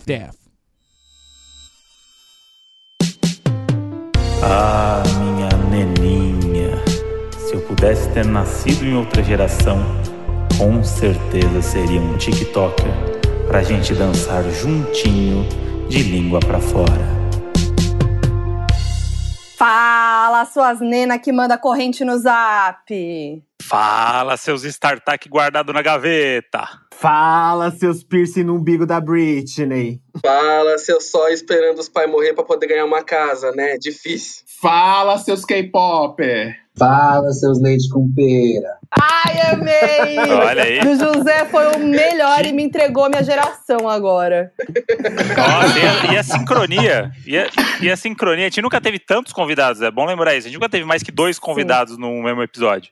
half-death. Ah, minha neninha. Se eu pudesse ter nascido em outra geração, com certeza seria um TikToker pra gente dançar juntinho de língua pra fora. Fala, suas nena que manda corrente no zap. Fala, seus StarTAC guardado na gaveta. Fala, seus piercing no umbigo da Britney. Fala, seu só esperando os pais morrer pra poder ganhar uma casa, né? Difícil. Fala, seus K-Popper. Fala, seus leite com pera. Ai, amei! Olha aí. Do José foi o melhor e me entregou a minha geração agora. Nossa, e a, e a sincronia? E a, e a sincronia? A gente nunca teve tantos convidados, é bom lembrar isso. A gente nunca teve mais que dois convidados no mesmo episódio.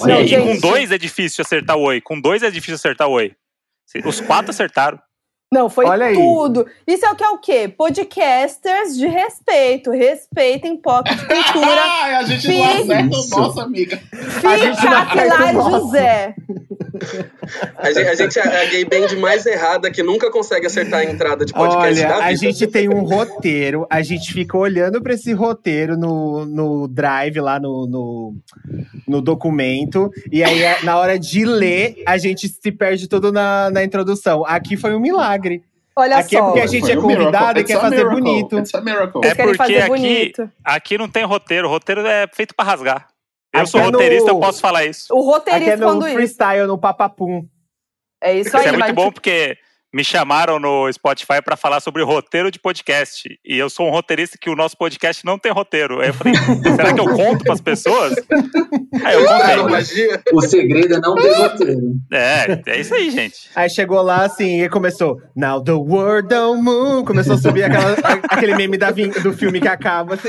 Não, e, e com dois é difícil acertar o oi. Com dois é difícil acertar o oi. Os quatro acertaram. Não, foi Olha aí. tudo. Isso é o que é o quê? Podcasters de respeito. Respeitem pop de cultura. Ai, a gente não Fica- acerta o nosso, amiga. A gente não Fica acerta lá, o nosso. José. A gente, a gente é a gay band mais errada que nunca consegue acertar a entrada de podcast Olha, da a gente tem um roteiro, a gente fica olhando pra esse roteiro no, no drive, lá no, no, no documento, e aí na hora de ler, a gente se perde todo na, na introdução. Aqui foi um milagre. Olha Aqui é só. porque a gente é convidado e quer fazer miracle. bonito. É porque fazer aqui, bonito. aqui não tem roteiro. O roteiro é feito pra rasgar. Eu Aqui sou é no- roteirista, eu posso falar isso. O Aqui é roteirista no quando isso. freestyle, no papapum. É isso Isso aí, é muito bom porque me chamaram no Spotify pra falar sobre roteiro de podcast. E eu sou um roteirista que o nosso podcast não tem roteiro. Aí eu falei, será que eu conto pras pessoas? Aí eu Tá contei. O segredo é não ter roteiro. É, é isso aí, gente. Aí chegou lá assim e começou. Now the world don't move. Começou a subir aquela, aquele meme da do filme que acaba, assim.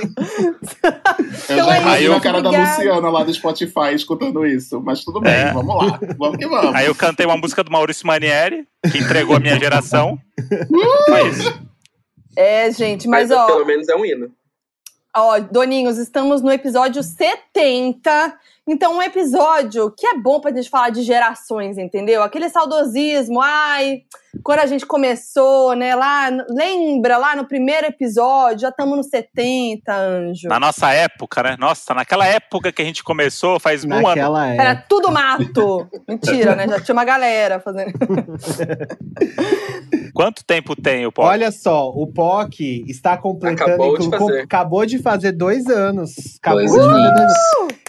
Eu Então já é imagino a cara da obrigada. Luciana lá do Spotify escutando isso. Mas tudo bem, É. vamos lá. Vamos que vamos. Aí eu cantei uma música do Maurício Manieri, que entregou a minha geração. Foi isso. É, gente, mas, Mas ó, pelo menos é um hino. ó, Doninhos, estamos no episódio 70. Então, um episódio que é bom pra gente falar de gerações, entendeu? Aquele saudosismo, ai, quando a gente começou, né, lá, lembra lá no primeiro episódio, já estamos no 70, anjo. Na nossa época, né? Nossa, naquela época que a gente começou, faz um ano. Naquela Era tudo mato. Mentira, né? Já tinha uma galera fazendo. Quanto tempo tem o podcast? Olha só, o POC está completando. Acabou de fazer. acabou de fazer dois anos. Acabou Dois de fazer dois anos.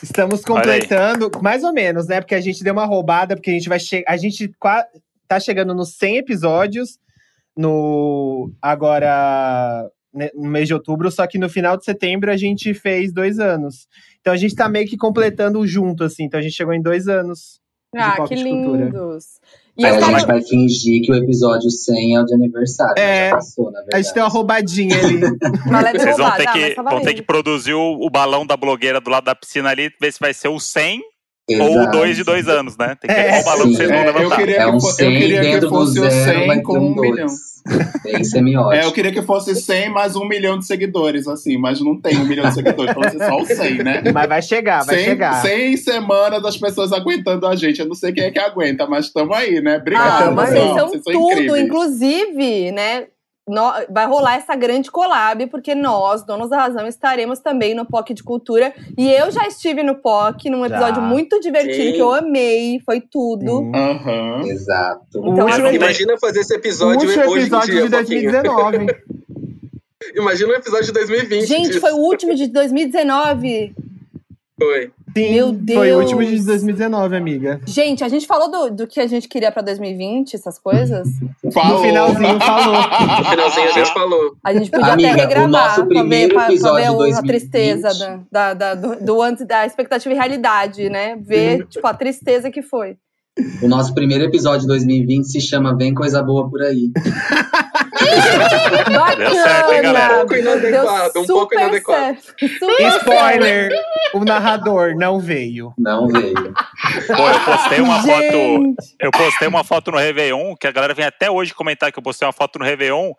Estamos Olha aí. completando, mais ou menos, né? Porque a gente deu uma roubada, porque a gente vai chegar. A gente qua- tá chegando nos 100 episódios no agora né, no mês de outubro, só que no final de setembro a gente fez dois anos. Então a gente tá meio que completando junto, assim. Então a gente chegou em dois anos. Ah, que lindos. E Aí a gente vai fingir que o episódio 100 é o de aniversário. mas É, já passou, na verdade. A gente tem uma roubadinha ali. Leve Vocês vão ter, que, vão ter que produzir o, o balão da blogueira do lado da piscina ali, ver se vai ser o 100 ou o Exato. 2 de dois anos, né? Tem que É, ver qual balão que vocês vão É, eu levantar. queria É que, um fo- eu 100 queria que fosse o zero, 100 vai com um um milhão. 2. Bem semiótico. É, eu queria que fosse 100 mais um milhão de seguidores, assim, mas não tem um milhão de seguidores, então ser só o 100, né? Mas vai chegar, vai 100, chegar. 100 semanas das pessoas aguentando a gente. Eu não sei quem é que aguenta, mas estamos aí, né? Ah, Obrigado, aí. vocês são Vocês são tudo, incríveis. inclusive, né? Vai rolar essa grande collab, porque nós, donos da razão, estaremos também no POC de Cultura. E eu já estive no POC, num episódio Já. muito divertido, Sim. que eu amei, foi tudo. Aham. Exato. Então, último, assim, Imagina fazer esse o episódio último hoje episódio em dia, de Foquinha. 2019. Imagina o episódio de 2020. Gente, disso. foi o último de 2019. Foi. Sim, Meu Foi o Deus. último de 2019, amiga. Gente, a gente falou do, do que a gente queria pra 2020, essas coisas. Falou. No finalzinho falou. No finalzinho a gente falou. A gente podia Amiga, até regravar pra ver, pra, pra ver a 2020. tristeza da, da, da- do, do antes da expectativa e realidade, né? Ver, tipo, a tristeza que foi. O nosso primeiro episódio de 2020 se chama Vem Coisa Boa Por Aí. Bacana! Deu certo, hein, galera? Um pouco inadequado, Deu um pouco inadequado. Spoiler! O narrador não veio. Não veio. Pô, eu postei uma foto. Eu postei uma foto no Réveillon, que a galera vem até hoje comentar que eu postei uma foto no Réveillon.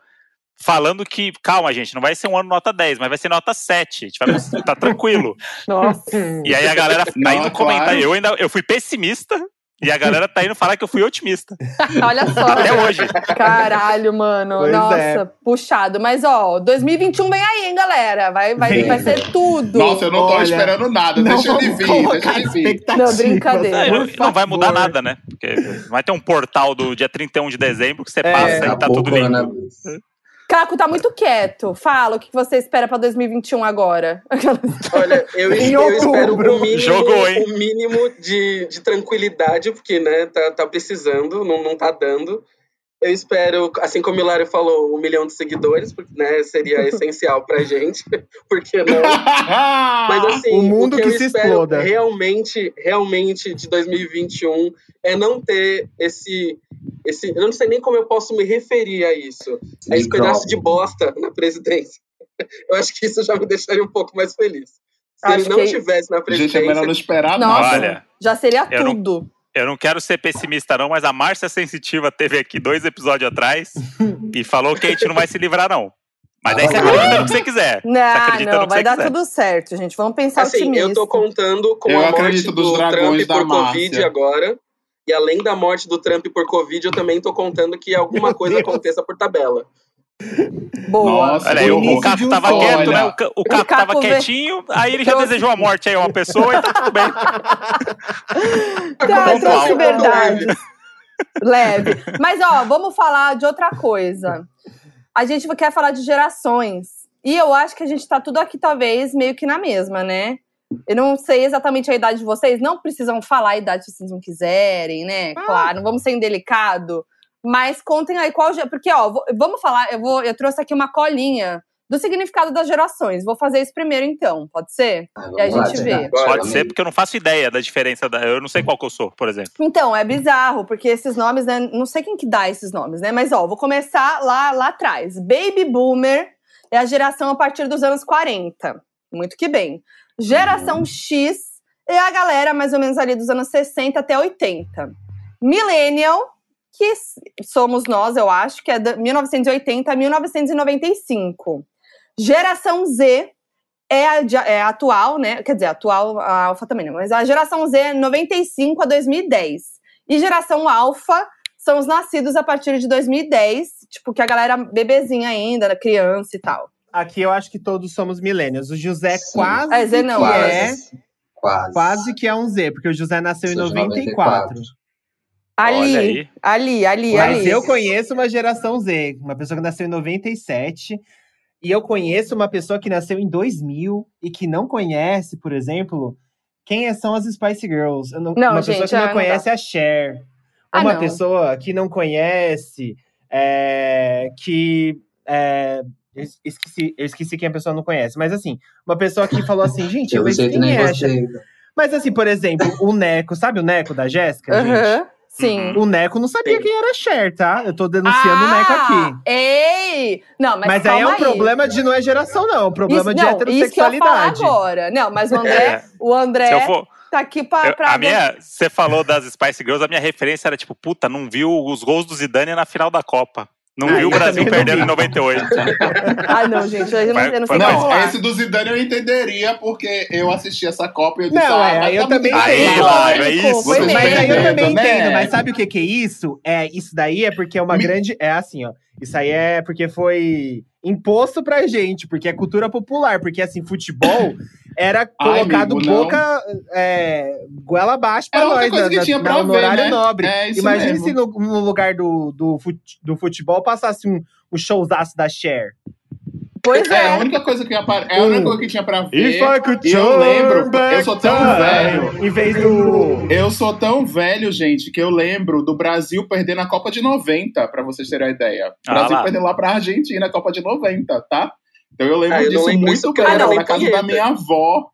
Falando que, calma, gente, não vai ser um ano nota 10, mas vai ser nota 7. A gente vai tá tranquilo. Nossa. E aí a galera tá indo comentar. Eu ainda eu fui pessimista. E a galera tá indo falar que eu fui otimista. Olha só. Até hoje. Caralho, mano. Pois Nossa, é. puxado. Mas, ó, 2021 vem aí, hein, galera? Vai, vai, vai ser tudo. Nossa, eu não tô Olha, esperando nada. Não Deixa ele vir, deixa ele vir. Não, brincadeira. É, por não vai mudar nada, né? Porque vai ter um portal do dia 31 de dezembro que você É, passa e tá tudo limpo. Caco tá muito quieto. Fala o que você espera pra 2021 agora. Olha, eu, Em eu espero o mínimo, Jogou, hein? o mínimo de, de tranquilidade, porque, né, tá, tá precisando, não, não tá dando. Eu espero, assim como o Hilário falou, um milhão de seguidores, porque, né, seria essencial pra gente, porque não. Mas assim, O mundo que, que eu se espero exploda. realmente, realmente de 2021 é não ter esse, esse. Eu não sei nem como eu posso me referir a isso. A esse pedaço de bosta na presidência. Eu acho que isso já me deixaria um pouco mais feliz. Se Acho ele não que- estivesse na Gente, é presidência. melhor não esperar Nossa. nada. Olha, Já seria Eu não- tudo. Eu não quero ser pessimista, não, mas a Márcia Sensitiva teve aqui dois episódios atrás e falou que a gente não vai se livrar, não. Mas aí você Ah, acredita não. no que você quiser. você Não, acredita não, no que vai você dar quiser. tudo certo, gente. Vamos pensar Assim, otimista. eu tô contando com Eu a morte acredito dos do dragões Trump da por Márcia. Covid agora. E além da morte do Trump por Covid, eu também tô contando que alguma coisa Deus. aconteça por tabela. Boa. Nossa, Olha aí, O o, Caco um tava quieto, né? O, o Caco Caco tava vê- quietinho, aí ele já desejou a morte aí a uma pessoa e tá tudo bem. Tá, Pontual. trouxe verdade. Leve. Mas, ó, vamos falar de outra coisa. A gente quer falar de gerações. E eu acho que a gente tá tudo aqui, talvez, meio que na mesma, né? Eu não sei exatamente a idade de vocês. Não precisam falar a idade se vocês não quiserem, né? Claro, não vamos ser indelicado. Mas contem aí qual. Porque, ó, vamos falar. Eu, vou, eu trouxe aqui uma colinha do significado das gerações. Vou fazer isso primeiro, então. Pode ser? Ah, E a gente vê. Pode ser, porque eu não faço ideia da diferença. Da, eu não sei qual que eu sou, por exemplo. Então, é bizarro, porque esses nomes, né? Não sei quem que dá esses nomes, né? Mas, ó, vou começar lá, lá atrás. Baby Boomer é a geração a partir dos anos 40. Muito que bem. Geração X é a galera mais ou menos ali dos anos 60 até 80. Millennial, que somos nós, eu acho, que é de 1980 a 1995. Geração Z é a, é a atual, né? Quer dizer, a atual, a Alpha também, não, mas a geração Z é 95 a 2010. E geração Alpha são os nascidos a partir de 2010, tipo, que a galera bebezinha ainda, era criança e tal. Aqui eu acho que todos somos milênios. O José Sim. quase É, Zé não, que Quase. é, Quase. quase que é um Z, porque o José nasceu em Sou de 94. Ali, ali, ali, Mas ali. eu conheço uma geração Z, uma pessoa que nasceu em 97. E eu conheço uma pessoa que nasceu em 2000 e que não conhece, por exemplo, quem é- são as Spice Girls. Eu não- Não, uma gente, pessoa que ah, não não conhece a Cher. Ah, uma não. pessoa que não conhece, é, que. é, eu esqueci, eu esqueci quem a pessoa não conhece. Mas assim, uma pessoa que falou assim, gente, Pelo mas jeito quem nem é. Mas assim, por exemplo, o Neco, sabe o Neco da Jéssica, gente? Sim. O Neco não sabia Sim. quem era Cher, tá? Eu tô denunciando o Neco aqui. Ah, Ei! Não, mas, Mas, aí é um problema de não é geração, não. É um problema isso, de não, Isso que eu falar heterossexualidade. agora. Não, mas o André, É. o André Se eu for, tá aqui pra. eu- pra a minha, você falou das Spice Girls, a minha referência era tipo, puta, não viu os gols do Zidane na final da Copa. Não Ah, viu o eu Brasil perdendo vi. em 98. Ah, não, gente, eu não, eu não sei Não, esse do Zidane eu entenderia, porque eu assisti essa Copa e eu disse, Não, ah, é, eu tá também. Aí, entendo. Hilário, é isso. Mas aí eu também Entendo, né? entendo. Mas sabe o que que é isso? É, isso daí é porque é uma Me- grande. É assim, ó. Isso aí é porque foi imposto pra gente, porque é cultura popular. Porque assim, futebol era Ai, colocado amigo, não. boca. É, goela abaixo pra Era única nós, coisa na- que tinha na- pra no ver, horário né? nobre. É isso Imagine mesmo. se no, no lugar do, do, fut- do futebol passasse um, um showzaço da Cher. Pois É, a é. única coisa que ia apare- é a única coisa que tinha pra ver. If I could E eu lembro, eu sou tão time, velho. Em vez do. Eu sou tão velho, gente, que eu lembro do Brasil perder na Copa de 90, pra vocês terem a ideia. O Ah Brasil lá. perdeu lá pra Argentina na Copa de 90, tá? Então eu lembro Ah, eu disso lembro muito bem, era nem na casa da minha avó.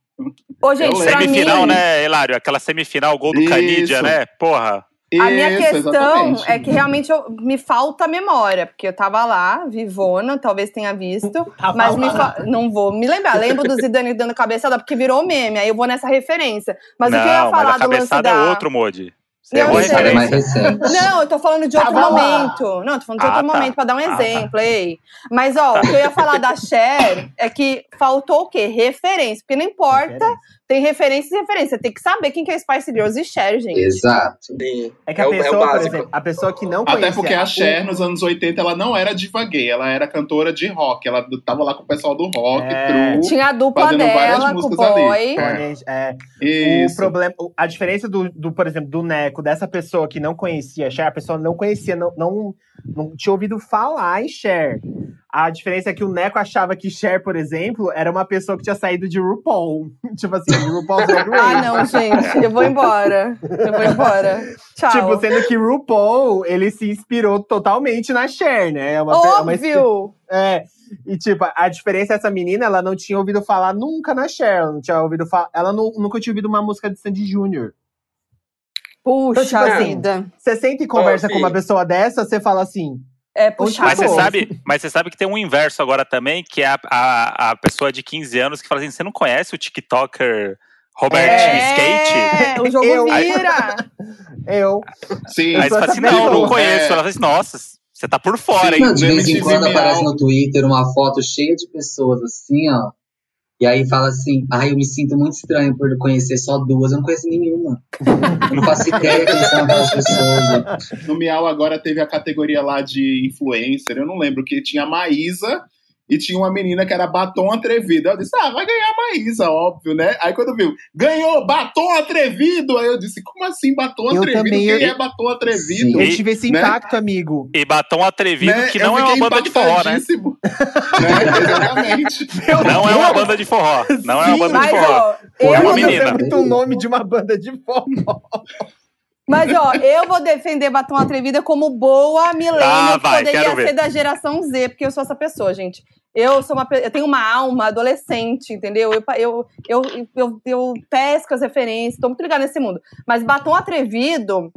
Ô, gente, pra mim, Semifinal, né, Hilário? Aquela semifinal, gol do Isso. Canidia, né? Porra. A minha Isso, questão exatamente. é que realmente eu- me falta memória, porque eu tava lá, vivona, talvez tenha visto, Tava mas fa- não vou me lembrar. Lembro do Zidane dando cabeçada, porque virou meme, aí eu vou nessa referência. Mas não, o que eu ia mas falar a do lance cabeçada da... é outro, Modi. Você sei. Ela é mais referência. recente. Não, eu tô falando de outro Tava lá. momento. Não, tô falando de Ah, outro tá. momento, pra dar um Ah, tá. exemplo, ei. Mas, ó, o que eu ia falar da Cher é que faltou o quê? Referência. Porque não importa tem referências e referências. Você tem que saber quem que é Spice Girls e Cher, gente. Exato. Sim. É que a É o- é o pessoa, por exemplo, a pessoa que não conhecia. Até porque a o- Cher, nos anos 80, ela não era diva gay, ela era cantora de rock. Ela tava lá com o pessoal do rock, É. true. Tinha a dupla dela com o boy. É. É, o problema, o- a diferença do, do, por exemplo, do Neco, dessa pessoa que não conhecia Cher, a pessoa não conhecia, não, não, não tinha ouvido falar em Cher. A diferença é que o Neco achava que Cher, por exemplo, era uma pessoa que tinha saído de RuPaul. tipo assim, RuPaul's Drag Race. Ah, não, gente. Eu vou embora. Eu vou embora. Tchau. Tipo, sendo que RuPaul, ele se inspirou totalmente na Cher, né? É uma, é uma Óbvio! É. E, tipo, a diferença é essa menina, ela não tinha ouvido falar nunca na Cher. Ela não tinha ouvido falar. Ela nu- nunca tinha ouvido uma música de Sandy Júnior. Puxa Então, tipo assim, vida. Você senta e conversa Ó, com uma pessoa dessa, você fala assim. É puxar Mas você, sabe, mas você sabe que tem um inverso agora também, que é a, a, a pessoa de 15 anos que fala assim: você não conhece o TikToker Robertinho Skate? É, o jogo Eu- vira. Eu. Sim. Aí você fala assim: não, não pessoa. conheço. É. Ela fala assim: nossa, você tá por fora, Sim, hein? De vez em quando aparece no Twitter uma foto cheia de pessoas assim, ó. E aí fala assim, ai, eu me sinto muito estranho por conhecer só duas, eu não conheço nenhuma. Eu não faço ideia quem são aquelas pessoas. gente. No Miau agora teve a categoria lá de influencer, eu não lembro, que tinha a Maísa e tinha uma menina que era Batom Atrevido. Eu disse, ah, vai ganhar a Maísa, óbvio, né? Aí quando viu, ganhou Batom Atrevido! Aí eu disse, como assim Batom Eu Atrevido? também, Quem eu- é Batom Atrevido? Sim. Eu tive esse Né? impacto, amigo. E batom atrevido, Né? que não é uma banda de forró, né? né? Exatamente. Não é uma banda de forró. Não é uma Sim, banda de Mas, forró. ó, É eu uma menina. muito o nome de uma banda de forró. Mas, ó, eu vou defender Batom Atrevida como boa milênio Ah, vai, que poderia ser da geração Z, porque eu sou essa pessoa, gente. Eu sou uma eu tenho uma alma adolescente, entendeu? Eu, eu, eu, eu, eu pesco as referências, tô muito ligada nesse mundo. Mas Batom Atrevido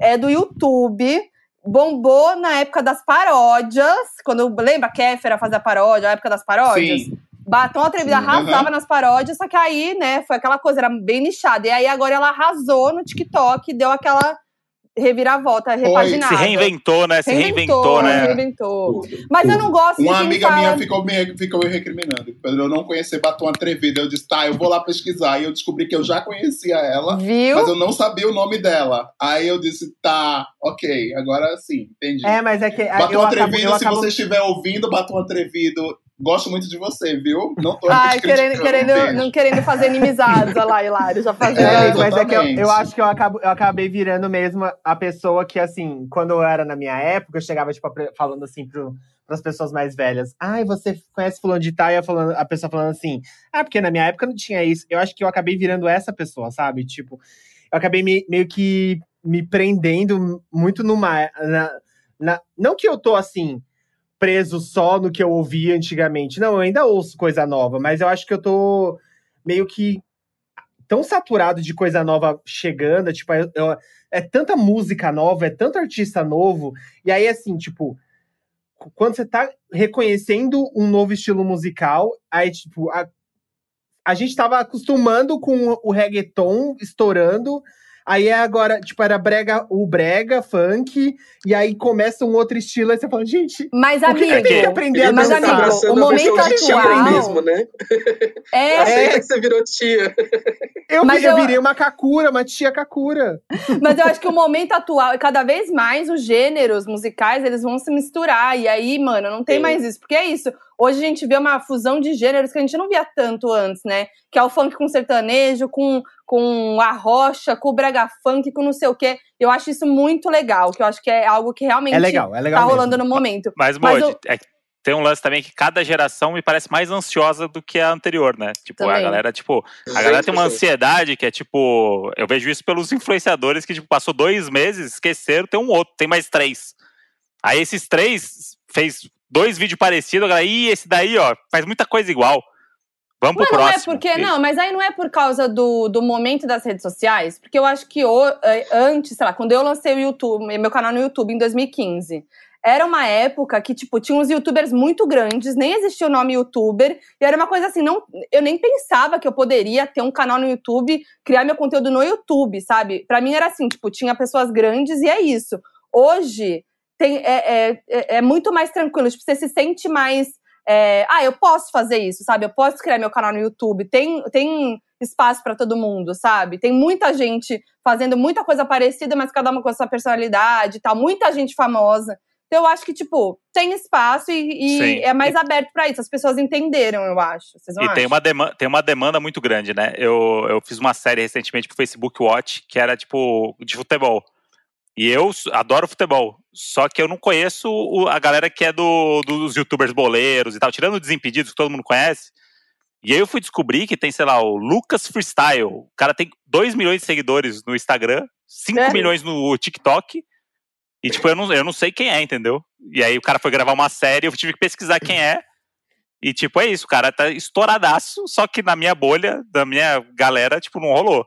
é do YouTube, bombou na época das paródias, quando lembra a Kéfera fazia paródia, a época das paródias? Sim. Batom Atrevida Sim, arrasava nas paródias, só que aí, né, foi aquela coisa, era bem nichada. E aí agora ela arrasou no TikTok, deu aquela reviravolta, repaginada. Se reinventou, né? Se reinventou, né? Reinventou. Mas eu não gosto de Uma amiga fala... minha ficou me, ficou me recriminando. Por eu não conhecer Batom Atrevido. Eu disse, tá, eu vou lá pesquisar. E eu descobri que eu já conhecia ela, Viu? mas eu não sabia o nome dela. Aí eu disse, tá, ok, agora sim, entendi. É, mas é que Batom eu acabo, Atrevido, eu se acabo você estiver ouvindo, Batom Atrevido, gosto muito de você, viu? Não tô Ai, querendo, querendo, não querendo fazer inimizades, olha lá, Hilário, já fazendo. É, É, mas é que eu, eu acho que eu, acabo, eu acabei virando mesmo a pessoa que, assim, quando eu era na minha época, eu chegava, tipo, falando assim pro, pras pessoas mais velhas. Ai, você conhece fulano de tal? E a pessoa falando assim, ah, porque na minha época não tinha isso. Eu acho que eu acabei virando essa pessoa, sabe? Tipo, eu acabei me- meio que me prendendo muito numa. na- na- não que eu tô assim. Preso só no que eu ouvia antigamente. Não, eu ainda ouço coisa nova, mas eu acho que eu tô meio que tão saturado de coisa nova chegando, tipo, eu- é tanta música nova, é tanto artista novo, e aí, assim, tipo, qu- quando você tá reconhecendo um novo estilo musical, aí, tipo, a, a gente tava acostumando com o reggaeton estourando, aí é agora, tipo, era brega, o brega, funk, e aí começa um outro estilo, aí você fala, gente, Mas, o que, que amigo, tenho que aprender a Mas, dançar? amigo, o momento atual- mesmo, né? é, Aceita que você virou tia. Eu, Mas vi- eu eu- virei uma Kakura, uma tia Kakura. Mas eu acho que o momento atual, cada vez mais os gêneros musicais, eles vão se misturar. E aí, mano, não tem Sim. mais isso. Porque é isso. Hoje a gente vê uma fusão de gêneros que a gente não via tanto antes, né? Que é o funk com sertanejo, com, com a rocha, com o brega funk, com não sei o quê. Eu acho isso muito legal. Que eu acho que é algo que realmente É legal, é legal. tá mesmo. rolando no momento. Mas, Mas Modi, eu- é tem um lance também que cada geração me parece mais ansiosa do que a anterior, né? Tipo, a Também. galera, tipo, a galera tem uma 100%. ansiedade que é tipo. Eu vejo isso pelos influenciadores que, tipo, passou dois meses, esqueceram, tem um outro, tem mais três. Aí esses três fez dois vídeos parecidos, a galera, ih, esse daí, ó, faz muita coisa igual. Vamos pro Mas não é próximo. porque. E- Não, mas aí não é por causa do, do momento das redes sociais. Porque eu acho que o- eh, antes, sei lá, quando eu lancei o YouTube, meu canal no YouTube em 2015, era uma época que, tipo, tinha uns youtubers muito grandes, nem existia o nome youtuber, e era uma coisa assim, não, eu nem pensava que eu poderia ter um canal no YouTube, criar meu conteúdo no YouTube, sabe? Pra mim era assim, tipo, tinha pessoas grandes e é isso. Hoje tem, é, é, é- é muito mais tranquilo, tipo, você se sente mais é, ah, eu posso fazer isso, sabe? Eu posso criar meu canal no YouTube. Tem, tem espaço para todo mundo, sabe? Tem muita gente fazendo muita coisa parecida, mas cada uma com a sua personalidade e tal. Muita gente famosa. Então eu acho que, tipo, tem espaço e, e é mais aberto para isso. As pessoas entenderam, eu acho. Vocês não E acham? tem uma, demanda, tem uma demanda muito grande, né? Eu, eu fiz uma série recentemente pro Facebook Watch, que era tipo de futebol. E eu adoro futebol. Só que eu não conheço o- a galera que é do, dos youtubers boleiros e tal, tirando o Desimpedidos, que todo mundo conhece. E aí eu fui descobrir que tem, sei lá, o Lucas Freestyle. O cara tem 2 milhões de seguidores no Instagram, 5 Sério? milhões no TikTok. E, tipo, eu não, eu não sei quem é, entendeu? E aí o cara foi gravar uma série, eu tive que pesquisar quem é. E, tipo, é isso, o cara tá estouradaço, só que na minha bolha, da minha galera, tipo, não rolou.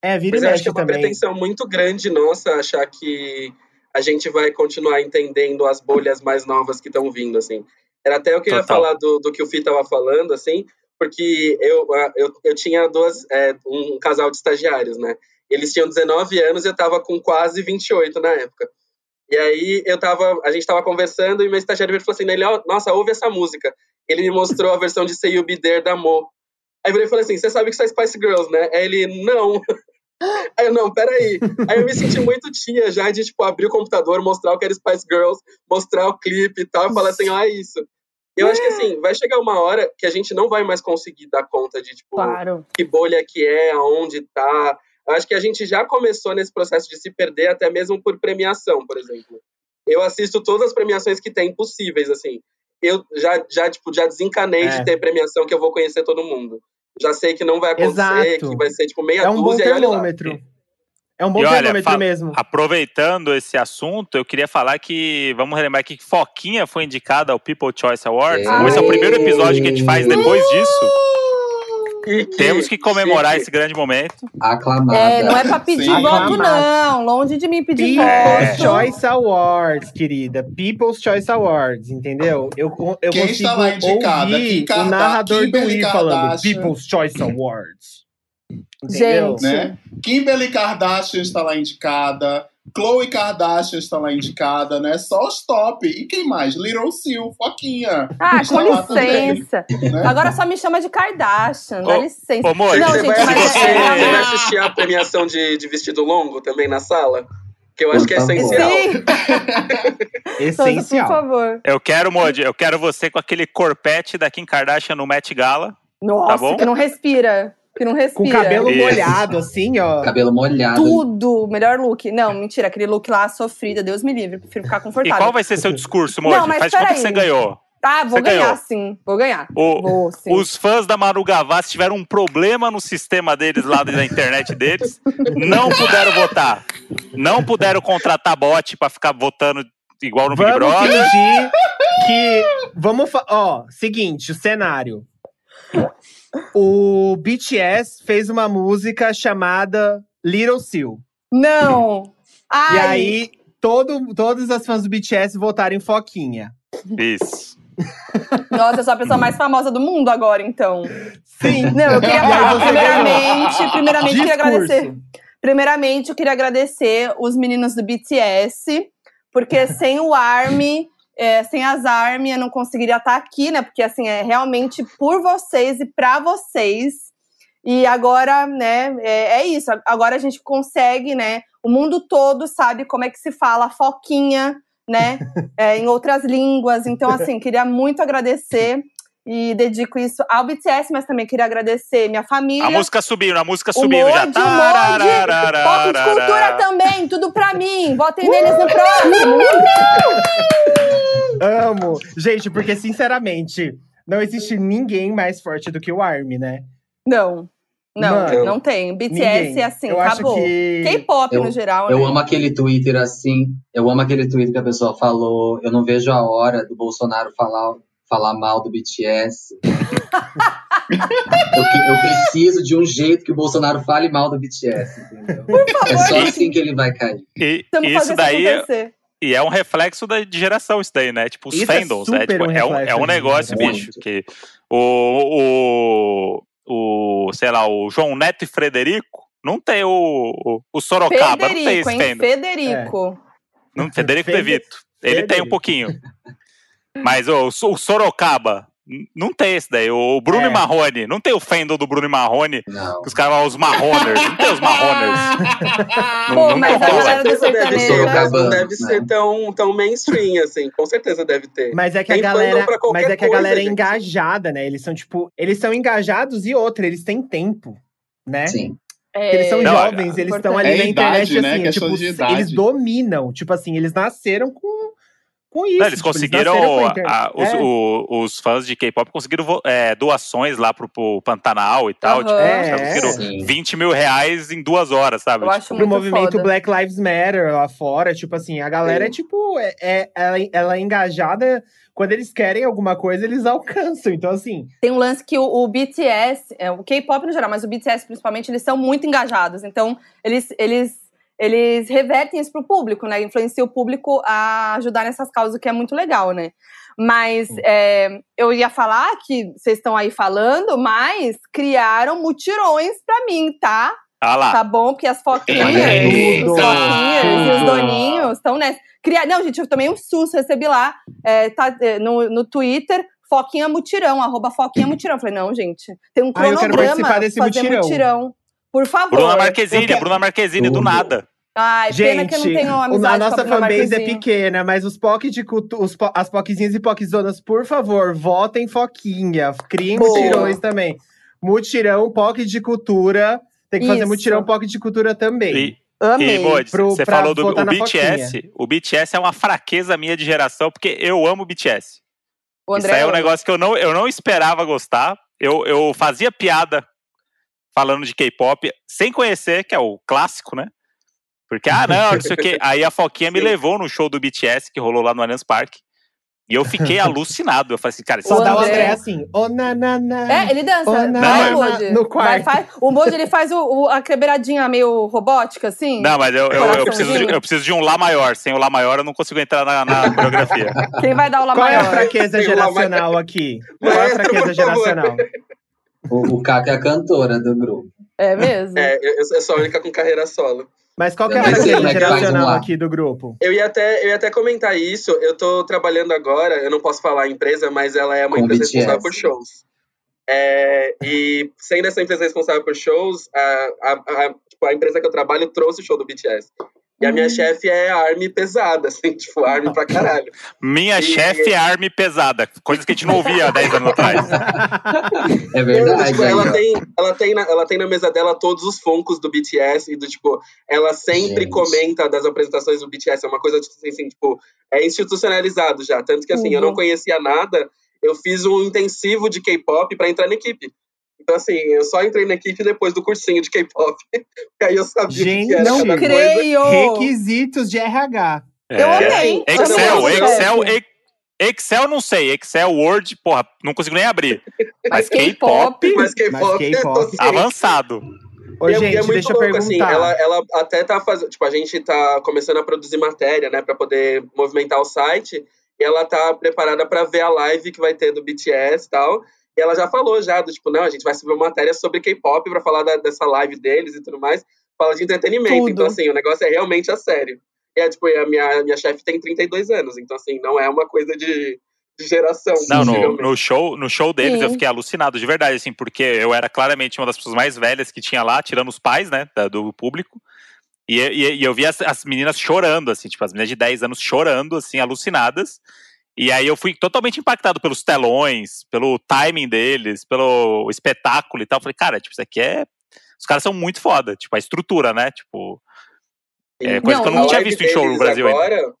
É, vira Mas eu acho que é uma também. pretensão muito grande nossa achar que a gente vai continuar entendendo as bolhas mais novas que estão vindo, assim. Era até eu queria Total. falar do, do que o Fih estava falando, assim, porque eu, eu, eu tinha duas, é, um casal de estagiários, né? Eles tinham 19 anos e eu tava com quase 28 na época. E aí eu tava, a gente tava conversando e meu estagiário falou assim, ele, "Ó, nossa, ouve essa música. Ele me mostrou a versão de Say You Be There da Mo. Aí eu falei assim, você sabe que isso é Spice Girls, né? Aí ele, não. Aí eu, não, peraí. Aí eu me senti muito tia já de, tipo, abrir o computador, mostrar o que era Spice Girls, mostrar o clipe e tal, e falar assim, ó, é isso. Eu acho que, assim, vai chegar uma hora que a gente não vai mais conseguir dar conta de, tipo, Claro. que bolha que é, aonde tá. Eu acho que a gente já começou nesse processo de se perder até mesmo por premiação, por exemplo. Eu assisto todas as premiações que tem possíveis, assim. Eu já, já, tipo, já desencanei É. de ter premiação que eu vou conhecer todo mundo. Já sei que não vai acontecer, Exato. que vai ser, tipo, meia É um bom dúzia lá. termômetro. É um bom E olha, termômetro mesmo. Aproveitando esse assunto, eu queria falar que, vamos relembrar aqui que Foquinha foi indicada ao People Choice Awards. Ei. Esse é o primeiro episódio que a gente faz depois disso. Que Temos que comemorar chique. esse grande momento. Aclamada. É, não é pra pedir Sim. voto, não. Longe de mim pedir People's voto. Choice Awards, querida. People's Choice Awards, entendeu? Eu, eu Quem consigo está lá indicada? ouvir Kim o narrador do I falando. People's Choice Awards. Entendeu? Gente. né? Kimberly Kardashian está lá indicada. Chloe Kardashian está lá indicada, né? Só os top. E quem mais? Little Sil, Foquinha. Ah, com também, licença. né? Agora só me chama de Kardashian, dá Ô, licença. Ô, Modi, Não, você, gente, vai é- é você vai realmente- assistir a premiação de, de vestido longo também na sala? Que eu acho que é essencial. Sim, Souza, por Essencial. favor. eu quero, Modi, eu quero você com aquele corpete da Kim Kardashian no Met Gala. Nossa, bom? que não respira. Que não respira. Com o cabelo Isso. molhado, assim, ó. Cabelo molhado. Tudo, melhor look. Não, mentira, aquele look lá sofrida, Deus me livre, prefiro ficar E confortável. qual vai ser seu discurso, mas Faz de conta que peraí. você ganhou. Ah, vou Você ganhar ganhou. sim, vou ganhar. O- Vou, sim. Os fãs da Manu Gavassi tiveram um problema no sistema deles lá na internet deles. Não puderam votar. Não puderam contratar bot pra ficar votando igual no Big Vamos Brother. fingir que. Vamos. Ó, seguinte, o cenário. O BTS fez uma música chamada Little Seal. Não! Ai, E aí, todo, todas as fãs do BTS votaram em Foquinha. Isso. Nossa, eu sou a pessoa mais famosa do mundo agora, então. Sim. Não, eu queria falar, primeiramente, primeiramente, eu queria agradecer. Primeiramente, eu queria agradecer os meninos do BTS, porque sem o ARMY, é, sem as ARMY, eu não conseguiria estar aqui, né? Porque, assim, é realmente por vocês e pra vocês. E agora, né, é, é isso. Agora a gente consegue, né? O mundo todo sabe como é que se fala foquinha, né? é, em outras línguas. Então, assim, queria muito agradecer e dedico isso ao BTS, mas também queria agradecer minha família. A música subiu, a música subiu já. Modi, Foco de cultura também, tudo pra mim. Votem neles no próximo. Amo. Gente, porque, sinceramente, não existe ninguém mais forte do que o ARMY, né? Não, não, Mano, não tem. BTS Ninguém. é assim, Eu acabou. que. K-pop no geral, Eu né? amo aquele Twitter assim. Eu amo aquele Twitter que a pessoa falou. Eu não vejo a hora do Bolsonaro falar, falar mal do BTS. eu, eu preciso de um jeito que o Bolsonaro fale mal do BTS, entendeu? é só assim que ele vai cair. E isso daí acontecer. e é um reflexo da, de geração, isso daí, né? Tipo, os Isso é fandoms, né? super Tipo, um é, um, é um de negócio, bicho. Que o, o, o, sei lá, o João Neto e Frederico não tem o, o, o Sorocaba, não tem Federico, esse hein? fandom. Federico. Não, Federico Fede- De Vito. Ele tem um Federico. pouquinho. Mas o, o Sorocaba, não tem esse daí. O Bruno É. Marrone, não tem o fandom do Bruno Marrone, Não. que os caras falam os Marroners. Não tem os Marroners. Não, Pô, não mas a galera do sertanejo, não deve ser tão, tão mainstream, assim. Com certeza deve ter. Mas é que a Tem fandom galera, mas é que a coisa, galera é gente. engajada, né? Eles são tipo, eles são engajados e outra, eles têm tempo, né? Sim. É, Eles são Não, jovens, eles estão ali É na idade, internet né? assim, tipo, eles dominam, tipo assim, eles nasceram com com isso. Não, eles tipo, conseguiram. com a os, É. o- os fãs de K-pop conseguiram é, doações lá pro, pro Pantanal e tal. Aham. Tipo, É. conseguiram Sim. 20 mil reais em duas horas, sabe? Eu Tipo, acho pro muito movimento foda. Black Lives Matter lá fora, tipo assim, a galera é tipo, é, é- ela, ela é engajada, quando eles querem alguma coisa, eles alcançam. Então, assim, Tem um lance que o, o BTS, é, o K-pop no geral, mas o BTS principalmente, eles são muito engajados. Então, eles, eles, eles revertem isso pro público, né? Influenciam o público a ajudar nessas causas, o que é muito legal, né? Mas é, eu ia falar que vocês estão aí falando, mas criaram mutirões pra mim, tá? ah lá. Tá bom? Porque as foquinhas, os foquinhas e os doninhos estão nessa. Cria... Não, gente, eu tomei um susto, recebi lá é, tá, é, no, no Twitter, Foquinha Mutirão, arroba Foquinha Mutirão. Falei, não, gente, tem um Ah, eu quero cronograma participar desse fazer mutirão. mutirão. Por favor. Bruna Marquezine, quero- Bruna Marquezine, do nada. Ai, pena que eu não gente, tenho amizade a nossa fanbase é pequena, mas os POC de cultu os po- as POCzinhas e POCzonas, por favor, votem Foquinha. Criem Boa. mutirões também. Mutirão, POC de cultura. Tem que fazer Isso. mutirão POC de cultura também. E, Amei. e Modes, você pra falou do o BTS. O BTS é uma fraqueza minha de geração, porque eu amo BTS. o Isso André aí é um negócio que eu não, eu não esperava gostar. Eu, eu fazia piada falando de K-pop sem conhecer, que é o clássico, né? Porque, ah, não, não sei o quê. Aí a Foquinha me levou no show do BTS, que rolou lá no Allianz Parque. E eu fiquei alucinado. Eu falei assim, cara, Só O dá o André- André assim, ô nanana. É, ele dança. Vai, na- Moji. no quarto. Vai, faz, o Moji, ele faz o, o- a quebradinha meio robótica, assim. Não, mas eu, eu, eu preciso de, eu preciso de um Lá maior. Sem o Lá maior, eu não consigo entrar na, na coreografia. Quem vai dar o lá Qual é a maior? fraqueza Tem lá geracional aqui? Qual é a fraqueza geracional? O, o Caco é a cantora do grupo. É mesmo? É, eu, eu sou a única com carreira solo. Mas qual que é a Eu não sei fraqueza é geracional lá. aqui do grupo? Eu ia, até, eu ia até comentar isso. Eu tô trabalhando agora, eu não posso falar a empresa, mas ela é uma Com empresa BTS. responsável por shows. É, e sendo essa empresa responsável por shows, a, a, a, tipo, a empresa que eu trabalho trouxe o show do BTS. E a minha Hum. chefe é a Army pesada, assim, tipo, Army pra caralho. Minha E- chefe é arme pesada. Coisas que a gente não ouvia há 10 anos atrás. É verdade. Tipo, aí, ela, tem, ela, tem na, ela tem na mesa dela todos os foncos do BTS e do tipo, ela sempre Gente. comenta das apresentações do BTS, é uma coisa tipo, assim, tipo, é institucionalizado já. Tanto que assim, eu não Uhum. conhecia nada, eu fiz um intensivo de K-pop pra entrar na equipe. Então, assim, eu só entrei na equipe depois do cursinho de K-pop. Porque aí eu sabia Gente, que era não cada coisa. Creio! Requisitos de RH. Eu É. amei. Excel, Excel, é Excel, Excel não sei. Excel, Word, porra, não consigo nem abrir. Mas K-pop. Mas K-pop, ciente. avançado. Ô, E é- e gente, é muito deixa eu louco, perguntar. assim, ela, ela até tá fazendo, tipo, a gente tá começando a produzir matéria, né, pra poder movimentar o site, e ela tá preparada pra ver a live que vai ter do BTS e tal, e ela já falou já, do tipo, não, a gente vai subir uma matéria sobre K-pop pra falar da- dessa live deles e tudo mais, fala de entretenimento, Tudo. então assim, o negócio é realmente a sério. E é, tipo, a minha, minha chefe tem 32 anos, então assim, não é uma coisa de, de geração. Não, no, no show, no show deles Sim. eu fiquei alucinado, de verdade, assim, porque eu era claramente uma das pessoas mais velhas que tinha lá, tirando os pais, né, da- do público. E, e- e eu vi as, as meninas chorando, assim, tipo, as meninas de 10 anos chorando, assim, alucinadas. E aí eu fui totalmente impactado pelos telões, pelo timing deles, pelo espetáculo e tal. Falei, cara, tipo, isso aqui é. Os caras são muito foda, tipo, a estrutura, né? Tipo. É coisa Não, que eu não tinha visto em show no Brasil ainda. agora,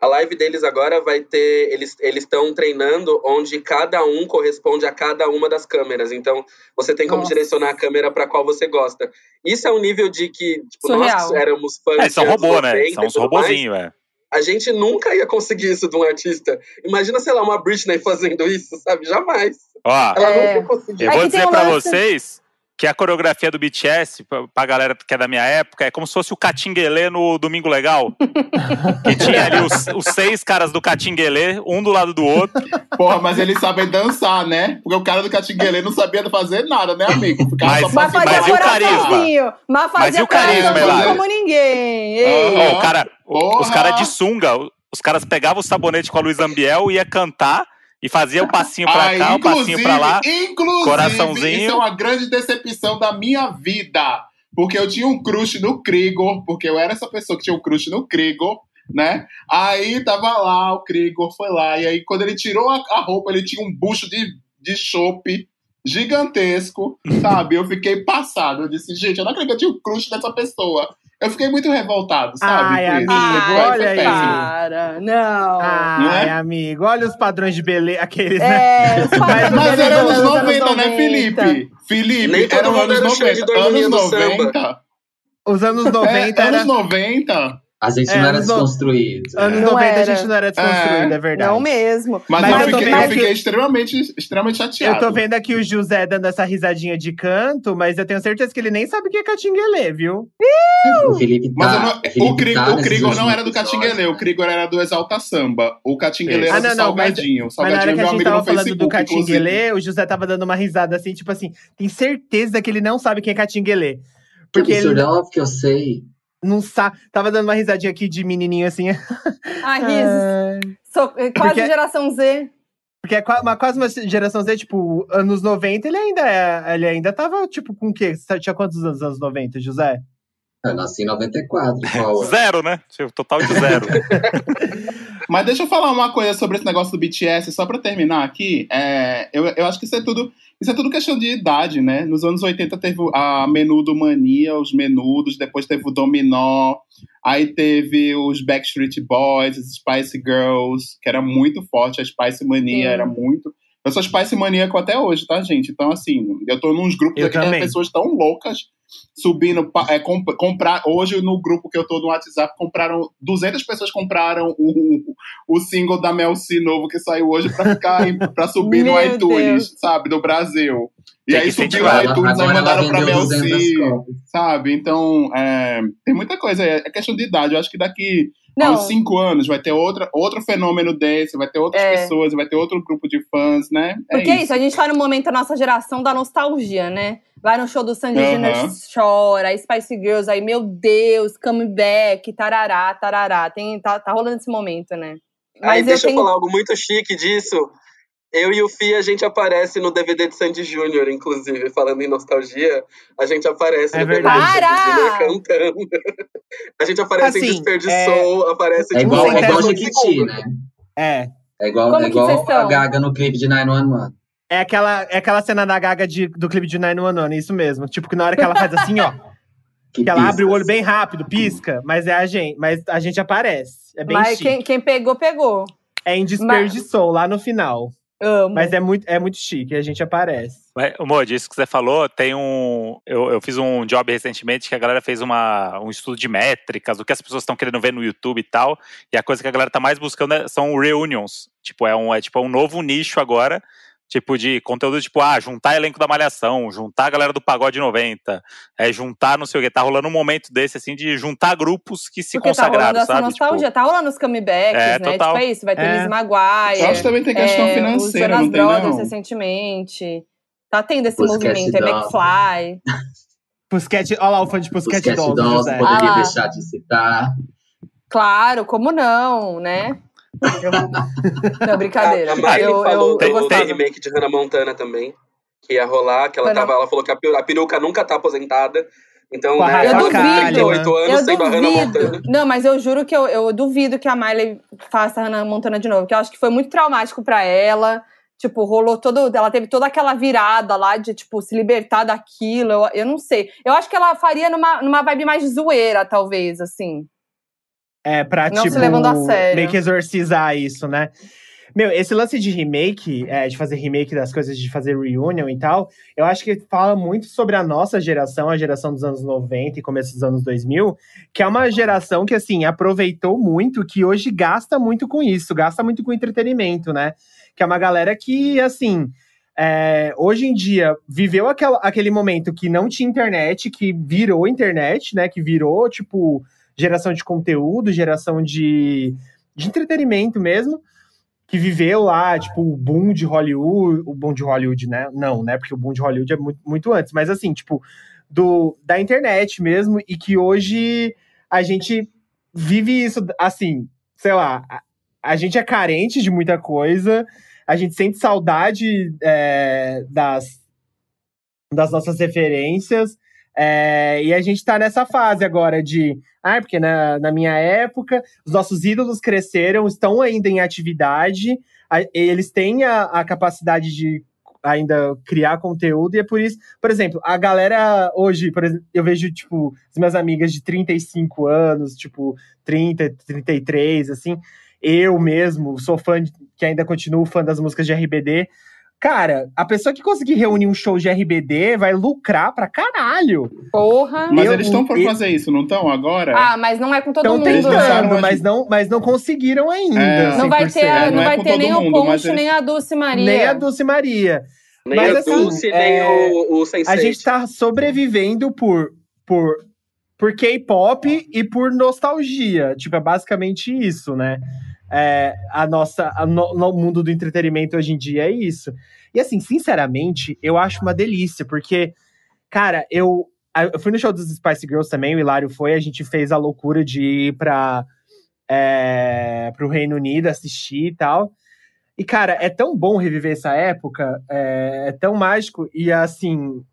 A live deles agora vai ter. Eles estão treinando onde cada um corresponde a cada uma das câmeras. Então, você tem como Nossa. direcionar a câmera para qual você gosta. Isso é um nível de que, tipo, nós Surreal. que éramos fãs. É, são de anos robô, né? 90 São uns robozinhos, é. A gente nunca ia conseguir isso de um artista. Imagina, sei lá, uma Britney fazendo isso, sabe? Jamais. Ó, Ela É. nunca conseguiu. eu É vou dizer um pra lance- vocês que a coreografia do BTS, pra, pra galera que é da minha época, é como se fosse o Catinguelê no Domingo Legal. que tinha ali os, os seis caras do Catinguelê, um do lado do outro. Porra, mas eles sabem dançar, né? Porque o cara do Catinguelê não sabia fazer nada, né, amigo? Ficava Mas- só Mas Mas fazia e o carisma? Mas Mas e fazia o carisma, Elaine? como ninguém. Aham. Ó, o cara, os caras de sunga, os caras pegavam o sabonete com a Luiz Ambiel e ia cantar e fazia o passinho pra Ai, cá, o passinho pra lá. Inclusive, coraçãozinho. isso é uma grande decepção da minha vida. Porque eu tinha um crush no Krigor, porque eu era essa pessoa que tinha um crush no Krigor, né? Aí tava lá, o Krigor foi lá, e aí quando ele tirou a, a roupa, ele tinha um bucho de, de chope gigantesco, sabe? Eu fiquei passado. Eu disse, gente, eu não acredito que eu tinha um crush nessa pessoa. Eu fiquei muito revoltado, sabe? Ai, amigo, Foi- foi olha aí. Para, não. Ai, Né? amigo, olha os padrões de beleza. Aqueles, né? É, os padrões Mas de era anos dos 90, né, 90. Felipe? Felipe, Nem eram anos era cheio de 90. Anos dorminha do samba. 90. Os anos 90 É, era. anos 90. A gente É, não era anos no- desconstruído. Anos né? Não 90 a era. gente não era desconstruído, é, verdade. Não mesmo. Mas, Mas eu, eu fiquei, eu que- fiquei extremamente, extremamente chateado. Eu tô vendo aqui o José dando essa risadinha de canto, mas eu tenho certeza que ele nem sabe o que é catinguelê, viu? O Felipe Mas tá, eu não- o Felipe o, Cri- tá o Krigor não era do Catinguelê, o né? Krigor era do Exalta Samba. O Catinguelê Isso. era Ah, não, do não, mas- Salgadinho. O Mas na Salgadinho hora é que a gente tava falando do catinguelê, o José tava dando uma risada assim, tipo assim, tem certeza que ele não sabe quem é catinguelê. Que Porque ele é óbvio que eu sei. Não sabe. Tava dando uma risadinha aqui de menininho assim. Ah, risos. Sou eh, quase Porque- geração Z. Porque é uma, quase uma geração Z, tipo, anos 90, ele ainda é, ele ainda tava, tipo, com o quê? Você tinha quantos anos, anos 90, José? Eu nasci em 94. Qual ano? Zero, né? Tipo, Total de zero. Mas deixa eu falar uma coisa sobre esse negócio do BTS, só pra terminar aqui. É, eu, eu acho que isso é tudo. Isso é tudo questão de idade, né? Nos anos 80 teve a Menudo Mania, os Menudos, depois teve o Dominó, aí teve os Backstreet Boys, as Spice Girls, que era muito forte, a Spice Mania Sim. era muito. Eu sou Spice maníaco até hoje, tá, gente? Então, assim, eu tô nos grupos Eu aqui que pessoas tão loucas subindo, é, comp- comprar, hoje no grupo que eu tô no WhatsApp, compraram, 200 pessoas compraram o, o single da Mel C novo que saiu hoje pra ficar, pra subir no Meu iTunes, Deus. sabe, do Brasil. E Tem aí subiu no iTunes, agora ela mandaram pra Mel 200 C, sabe? Então, é, tem muita coisa, é é questão de idade. Eu acho que daqui Não. uns cinco anos vai ter outra, outro fenômeno desse, vai ter outras É. pessoas, vai ter outro grupo de fãs, né? É Porque é isso, a gente tá no momento da nossa geração da nostalgia, né? Vai no show do Sandy Aham. Junior, chora, aí Spice Girls, aí, meu Deus, comeback, tarará, tarará. Tem, tá, tá rolando esse momento, né? Aí Mas deixa eu, eu tenho. falar algo muito chique disso. Eu e o Fih, a gente aparece no DVD de Sandy Júnior, inclusive, falando em nostalgia, a gente aparece É no DVD verdade. de Sandy! Júnior cantando. A gente aparece em Assim, Desperdiçou, aparece É tipo, igual, é igual Jequiti, né? É. É igual, Como é igual a? Gaga no clipe de 911. É aquela, é aquela cena da Gaga de- do clipe de 911, isso mesmo. Tipo, que na hora que ela faz assim, ó, Que, que ela abre o olho bem rápido, pisca, mas é a gente, mas a gente aparece. É bem Mas chique. quem, quem pegou, pegou. É em desperdiçou lá no final. Amo. Mas é muito, é muito chique, a gente aparece. Mas, Mod, isso que você falou, tem um. Eu, eu fiz um job recentemente que a galera fez uma, um estudo de métricas, o que as pessoas estão querendo ver no YouTube e tal. E a coisa que a galera tá mais buscando é- são reunions. Tipo, é um, é tipo um novo nicho agora. Tipo, de conteúdo, tipo, ah, juntar elenco da Malhação, juntar a galera do Pagode 90, é, juntar não sei o quê. Tá rolando um momento desse, assim, de juntar grupos que se Porque tá rolando consagraram, essa sabe? nostalgia, Tipo, tá rolando os comebacks, É, né? total. Tipo, é isso, vai ter É. Liz Maguire. Eu acho que também tem questão é, financeira, os não tem Brothers não? recentemente. Tá tendo esse movimento, é. McFly. Pusquete, olha lá o fã de Pusquete Dolls, Dolls, poderia Ah deixar de citar. Claro, como não, né? Eu- Não, brincadeira. A, a Miley eu, falou eu, do, eu gostava. remake de Hannah Montana também, que ia rolar, que ela, Hannah- tava, ela falou que a, peru- a peruca nunca tá aposentada. Então, Com a né, Kalimann. 38 anos Eu sendo a Hannah Montana. duvido. Não, mas eu juro que eu, eu duvido que a Miley faça a Hannah Montana de novo, porque eu acho que foi muito traumático pra ela. Tipo, rolou todo. Ela teve toda aquela virada lá de, tipo, se libertar daquilo. Eu, eu não sei. Eu acho que ela faria numa, numa vibe mais zoeira, talvez, assim. É, pra, Não se tipo, levando a sério. meio que exorcizar isso, né? Meu, esse lance de remake, é, de fazer remake das coisas, de fazer reunion e tal, eu acho que fala muito sobre a nossa geração, a geração dos anos 90 e começo dos anos 2000, que é uma geração que, assim, aproveitou muito, que hoje gasta muito com isso, gasta muito com entretenimento, né? Que é uma galera que, assim, é, hoje em dia viveu aquela, aquele momento que não tinha internet, que virou internet, né? Que virou, tipo, geração de conteúdo, geração de, de entretenimento mesmo, que viveu lá, tipo, o boom de Hollywood, o boom de Hollywood, né? Não, né? Porque o boom de Hollywood é muito, muito antes, mas assim, tipo, do, da internet mesmo, e que hoje a gente vive isso, assim, sei lá, a, a gente é carente de muita coisa, a gente sente saudade é, das, das nossas referências. É, e a gente tá nessa fase agora de. Ah, porque na, na minha época, os nossos ídolos cresceram, estão ainda em atividade, a, eles têm a, a capacidade de ainda criar conteúdo, e é por isso, por exemplo, a galera hoje, por exemplo, eu vejo, tipo, as minhas amigas de 35 anos, tipo, 30, 33, assim, eu mesmo sou fã, de, que ainda continuo fã das músicas de RBD, Cara, a pessoa que conseguir reunir um show de RBD vai lucrar pra caralho. Porra. Mas Eu- eles estão por eu- fazer isso, não estão agora? Ah, mas não é com todo Estão mundo, lançaram tentando, mas não, mas não conseguiram ainda. É. Não vai ter, 100%. não não é vai ter nem o mundo, Ponte, eles- nem a Dulce Maria. Nem a Dulce Maria. Nem Mas, a assim, Dulce, nem é, o, o Sense8. A gente tá sobrevivendo por, por, por K-pop e por nostalgia. Tipo, é basicamente isso, né? É, a nossa, a no, no mundo do entretenimento hoje em dia é isso. E assim, sinceramente, eu acho uma delícia, porque, cara, eu, eu fui no show dos Spice Girls também, o Hilário foi, a gente fez a loucura de ir pra, é, pro Reino Unido assistir e tal. E, cara, é tão bom reviver essa época, é, é tão mágico, e assim,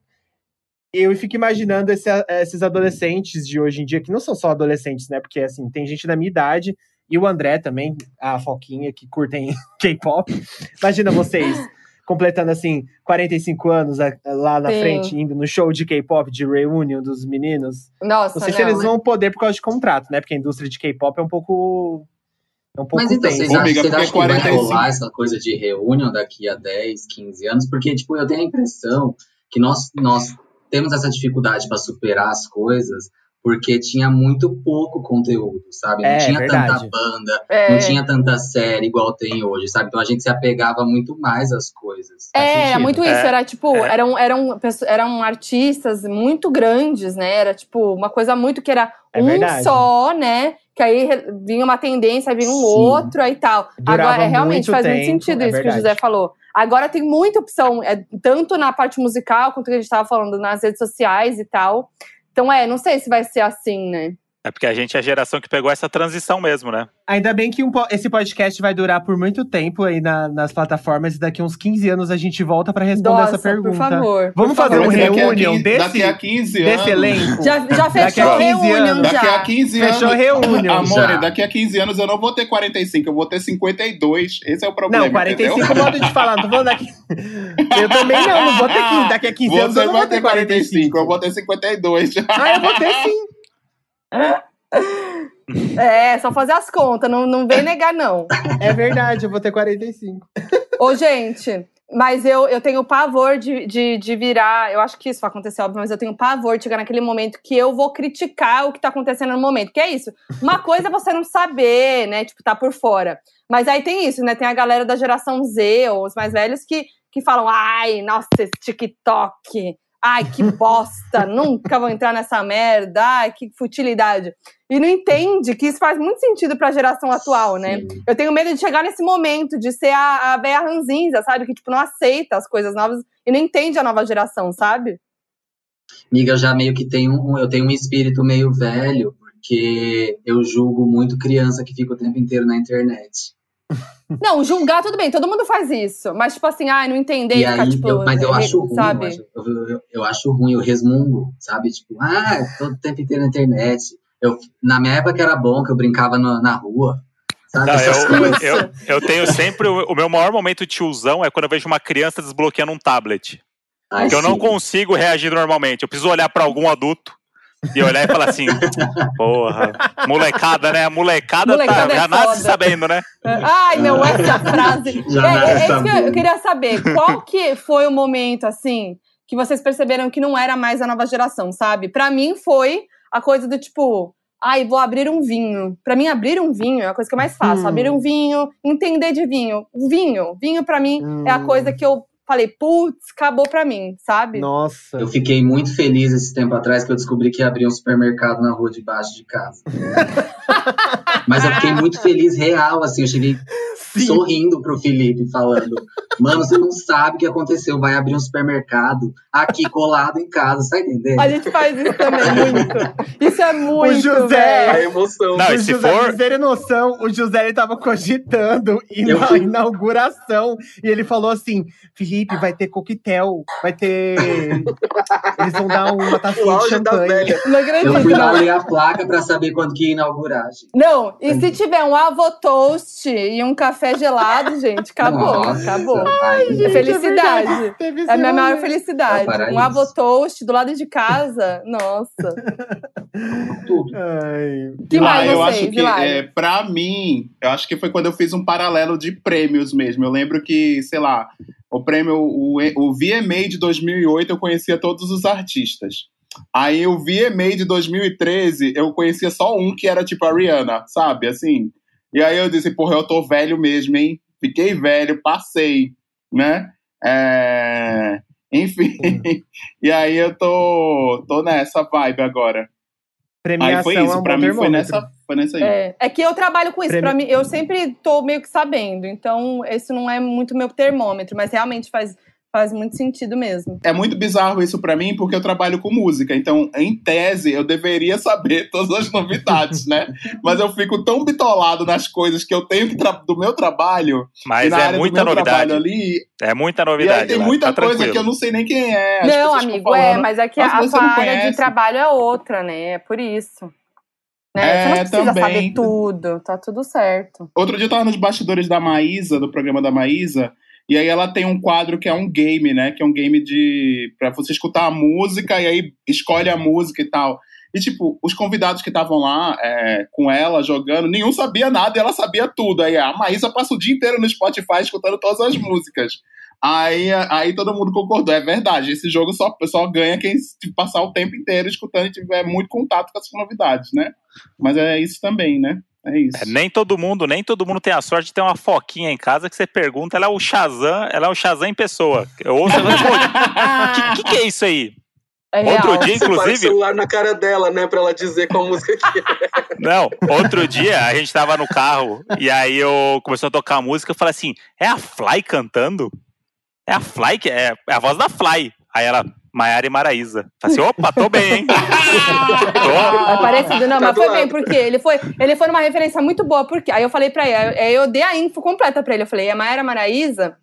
eu fico imaginando esse- esses adolescentes de hoje em dia, que não são só adolescentes, né? Porque, assim, tem gente da minha idade, e o André também, a Foquinha, que curtem K-pop. Imagina vocês completando, assim, 45 anos a- lá na Sim. frente, indo no show de K-pop, de reunion dos meninos. Nossa, Não sei não, se eles né? vão poder por causa de contrato, né? Porque a indústria de K-pop é um pouco. É um pouco Mas então, vocês Ô, acham, amiga, vocês acham que vai 45 rolar essa coisa de reunião daqui a 10, 15 anos? Porque, tipo, eu tenho a impressão que nós, nós temos essa dificuldade para superar as coisas porque tinha muito pouco conteúdo, sabe? Não É, tinha verdade. tanta banda, É. não tinha tanta série igual tem hoje, sabe? Então a gente se apegava muito mais às coisas. É, era muito isso. É, Era tipo, é. eram, eram, eram artistas muito grandes, né? Era tipo uma coisa muito que era É um verdade. só, né? Que aí vinha uma tendência, vinha um Sim. outro aí tal. Durava Agora, é, realmente muito faz muito tempo, sentido é isso que o verdade. José falou. Agora tem muita opção, é, tanto na parte musical quanto que a gente estava falando nas redes sociais e tal. Então, é, não sei se vai ser assim, né? É porque a gente é a geração que pegou essa transição mesmo, né? Ainda bem que um esse podcast vai durar por muito tempo aí na- nas plataformas e daqui uns 15 anos a gente volta pra responder Nossa, essa pergunta. por favor. Vamos por fazer favor. um 15 desse- Daqui a 15 anos. Desse elenco. Já, já Daqui a fechou 15 reunião anos. Daqui já. a 15 anos. Fechou reunion. Amore, Já. daqui a 15 anos eu não vou ter 45, eu vou ter 52. Esse é o problema. Não, 45 entendeu? modo de falar, não tô falando daqui. Eu também não, não vou ter 15. Daqui a 15 anos Você eu não vou ter ter 45, eu vou ter 52. Ah, eu vou ter sim. É, só fazer as contas, não, não vem negar, não. É verdade, eu vou ter 45. Ô, gente, mas eu, eu tenho pavor de, de, de virar. Eu acho que isso vai acontecer, óbvio, mas eu tenho pavor de chegar naquele momento que eu vou criticar o que tá acontecendo no momento. Que é isso. Uma coisa é você não saber, né? Tipo, tá por fora. Mas aí tem isso, né? Tem a galera da geração Z, ou os mais velhos, que, que falam: ai, nossa, esse TikTok. Ai, que bosta, nunca vou entrar nessa merda, ai, que futilidade. E não entende que isso faz muito sentido pra geração atual, né? Sim. Eu tenho medo de chegar nesse momento, de ser a, a Bea Ranzinza, sabe? Que, tipo, não aceita as coisas novas e não entende a nova geração, sabe? Amiga, eu já meio que tenho um, eu tenho um espírito meio velho, porque eu julgo muito criança que fica o tempo inteiro na internet. Não, julgar, tudo bem, todo mundo faz isso. Mas, tipo assim, ai, não entender E e ficar, aí, tipo, eu- mas eu acho ruim, sabe? eu acho, eu, eu- eu acho ruim, eu resmungo, sabe? Tipo, ah, todo tempo inteiro na internet. Eu, na minha época era bom que eu brincava no- na rua, sabe? Não, Essas eu, coisas. eu, eu tenho sempre. O, o meu maior momento tiozão é quando eu vejo uma criança desbloqueando um tablet. Ai, Que eu não consigo reagir normalmente. Eu preciso olhar pra algum adulto e olhar e falar assim: porra, molecada, né? A molecada, Molecada tá, é já nasce foda. sabendo, né? Ai, não, essa frase. Já é, é, é nasce isso que eu, eu queria saber. Qual que foi o momento, assim, que vocês perceberam que não era mais a nova geração, sabe? Pra mim foi a coisa do tipo. Ai, vou abrir um vinho. Pra mim, abrir um vinho é a coisa que eu mais faço. Hum. Abrir um vinho, entender de vinho. Vinho. Vinho, pra mim, é a Hum. coisa que eu falei, putz, acabou pra mim, sabe? Nossa. Eu fiquei muito feliz esse tempo atrás que eu descobri que abria um supermercado na rua de baixo de casa. Mas eu fiquei muito feliz, real, assim. Eu cheguei Sim. sorrindo pro Felipe, falando: Mano, você não sabe o que aconteceu. Vai abrir um supermercado aqui colado em casa, tá entendendo? A gente faz isso também, muito. Isso é muito, José- A velho. emoção. Não, o e se José, for- terem noção, o José ele tava cogitando ir Eu na inauguração. E ele falou assim: Felipe, vai ter coquetel, vai ter. Eles vão dar uma O tacinha de champanhe. Não Eu fui acredito, lá não. ler a placa pra saber quando que ia inaugurar, gente. Não, e se tiver um avô toast e um café gelado, gente, acabou, Nossa, acabou. Aí- É felicidade. Teve É esse a minha maior felicidade. É. Um avô toast do lado de casa, nossa. tudo. Ai. Que mais ah, eu vocês, acho que, é, pra mim, eu acho que foi quando eu fiz um paralelo de prêmios mesmo. Eu lembro que, sei lá, o prêmio, o, o VMA de 2008, eu conhecia todos os artistas. Aí o VMA de 2013, eu conhecia só um, que era tipo a Rihanna, sabe? Assim. E aí eu disse, porra, eu tô velho mesmo, hein? Fiquei velho, passei, né? É, Enfim. e aí eu tô, tô nessa vibe agora. Premiação Aí foi é isso, um pra mim foi nessa, foi nessa aí. É, é que eu trabalho com isso. Prêmio- Pra mim, eu sempre tô meio que sabendo. Então, esse não é muito meu termômetro, mas realmente faz, faz muito sentido mesmo. É muito bizarro isso pra mim, porque eu trabalho com música. Então, em tese, eu deveria saber todas as novidades, né? Mas eu fico tão bitolado nas coisas que eu tenho que do meu trabalho. e Mas na é área muita do meu novidade. ali. É muita E novidade. aí tem lá, muita tá coisa tranquilo. que eu não sei nem quem é. As não, amigo, é, falando. mas é que a sua área de trabalho é outra, né? É por isso. Né? É, Você não precisa também. saber tudo, tá tudo certo. Outro dia eu tava nos bastidores da Maísa, do programa da Maísa, e aí ela tem um quadro que é um game, né? Que é um game de. pra você escutar a música e aí escolhe a música e tal. E, tipo, os convidados que estavam lá é, com ela jogando, nenhum sabia nada e ela sabia tudo. Aí a Maísa passa o dia inteiro no Spotify escutando todas as músicas. Aí, aí todo mundo concordou, é verdade. Esse jogo só, só ganha quem passar o tempo inteiro escutando e tiver muito contato com essas novidades, né? Mas é isso também, né? É isso. É, nem todo mundo, nem todo mundo tem a sorte de ter uma foquinha em casa que você pergunta, ela é o Shazam, ela é o Shazam em pessoa. Eu ouço e falo, o que, que, que é isso aí? É Outro real. dia, Você para o inclusive, celular na cara dela, né? Pra ela dizer qual música que é. Não, outro dia a gente tava no carro e aí eu começou a tocar a música, eu falei assim: é a Fly cantando? É a Fly que é, é a voz da Fly. Aí ela, Maiara e Maraísa. Falei assim, opa, tô bem, hein? tô. É parecido, não, Tá mas foi bem, lado. porque ele foi, ele foi numa referência muito boa, porque aí eu falei pra ele, aí eu dei a info completa pra ele, eu falei, é Maera Maraíza,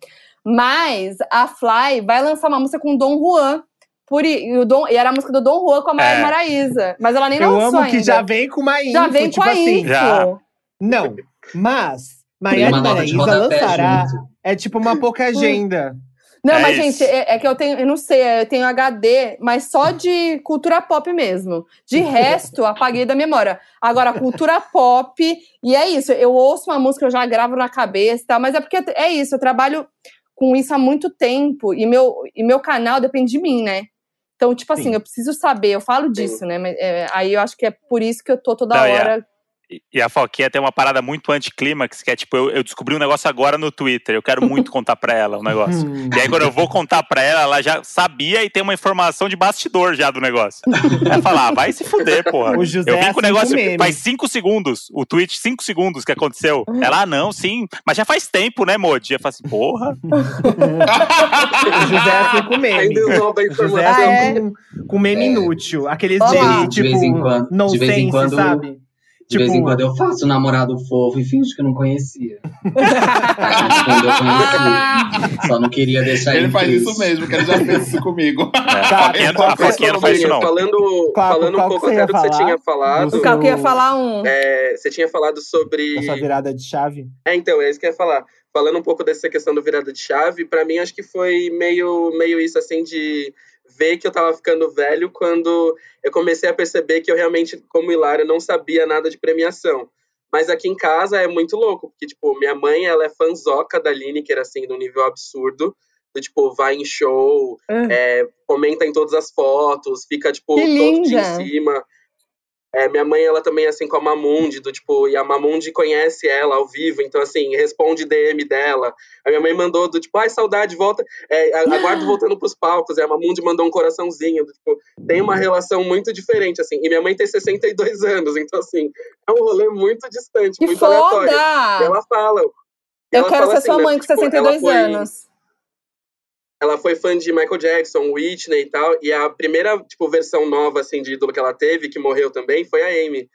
mas a Fly vai lançar uma música com o Dom Juan, por, e, o Dom, e era a música do Dom Juan com a Maera É. Maraíza, mas ela nem Eu lançou amo que já vem com uma info, Já vem tipo com a assim. info. Já. Não, mas Maiara rodapé lançará. junto. É tipo uma pouca agenda. Não, É mas, isso. gente, é, é que eu tenho, eu não sei, eu tenho HD, mas só de cultura pop mesmo. De resto, apaguei da memória. Agora, cultura pop, e é isso, eu ouço uma música, eu já gravo na cabeça e tal, mas é porque é isso, eu trabalho com isso há muito tempo, e meu, e meu canal depende de mim, né? Então, tipo assim, Sim. eu preciso saber, eu falo disso, né? Mas, é, aí eu acho que é por isso que eu tô toda Não, a- hora. E- a Foquinha tem uma parada muito anticlímax, que é tipo, eu, eu descobri um negócio agora no Twitter, eu quero muito contar pra ela o negócio. Hum. E aí, quando eu vou contar pra ela, ela já sabia e tem uma informação de bastidor já do negócio. Ela fala, ah, vai se fuder, porra. O José Eu vim é com o assim negócio meme. faz cinco segundos, o tweet, cinco segundos que aconteceu. Ela, ah, não, sim, mas já faz tempo, né, Modi? Eu falo assim, porra. O José é assim com meme. O José é informação. É? assim com, com meme É. inútil. Aqueles Olha lá. meme, De tipo, vez em quando- de vez em quando- sabe? De vez em Tipo- quando eu faço um namorado fofo e finjo que eu não conhecia. Quando eu conheci, só não queria deixar Ele faz triste. isso mesmo, que ele já fez isso comigo. É, é Foquinha não faz isso, não. Falando, Qual- falando um pouco até do que você tinha falado. Do O Caco ia falar um. é, você tinha falado sobre. Essa virada de chave. É, então, é isso que eu ia falar. Falando um pouco dessa questão do virada de chave, pra mim acho que foi meio, meio isso, assim, de ver que eu tava ficando velho quando eu comecei a perceber que eu realmente, como Hilário, não sabia nada de premiação. Mas aqui em casa é muito louco, porque, tipo, minha mãe, ela é fanzoca da Lineker, assim, do nível absurdo. Do, tipo, vai em show, Ah. é, comenta em todas as fotos, fica, tipo, todo em cima. É, minha mãe, ela também é assim com a Mamundi, do tipo, e a Mamundi conhece ela ao vivo, então assim, responde DM dela. A minha mãe mandou do tipo, ai, saudade, volta, é, aguardo voltando pros palcos. E a Mamundi mandou um coraçãozinho, do, tipo, tem uma relação muito diferente, assim. E minha mãe tem 62 anos, então assim, é um rolê muito distante, Que muito aleatório. E foda! ela fala. Eu ela quero fala ser assim, sua né, mãe com tipo, ela 62 foi- anos. Ela foi fã de Michael Jackson, Whitney e tal, e a primeira, tipo, versão nova, assim, de ídolo que ela teve, que morreu também, foi a Amy.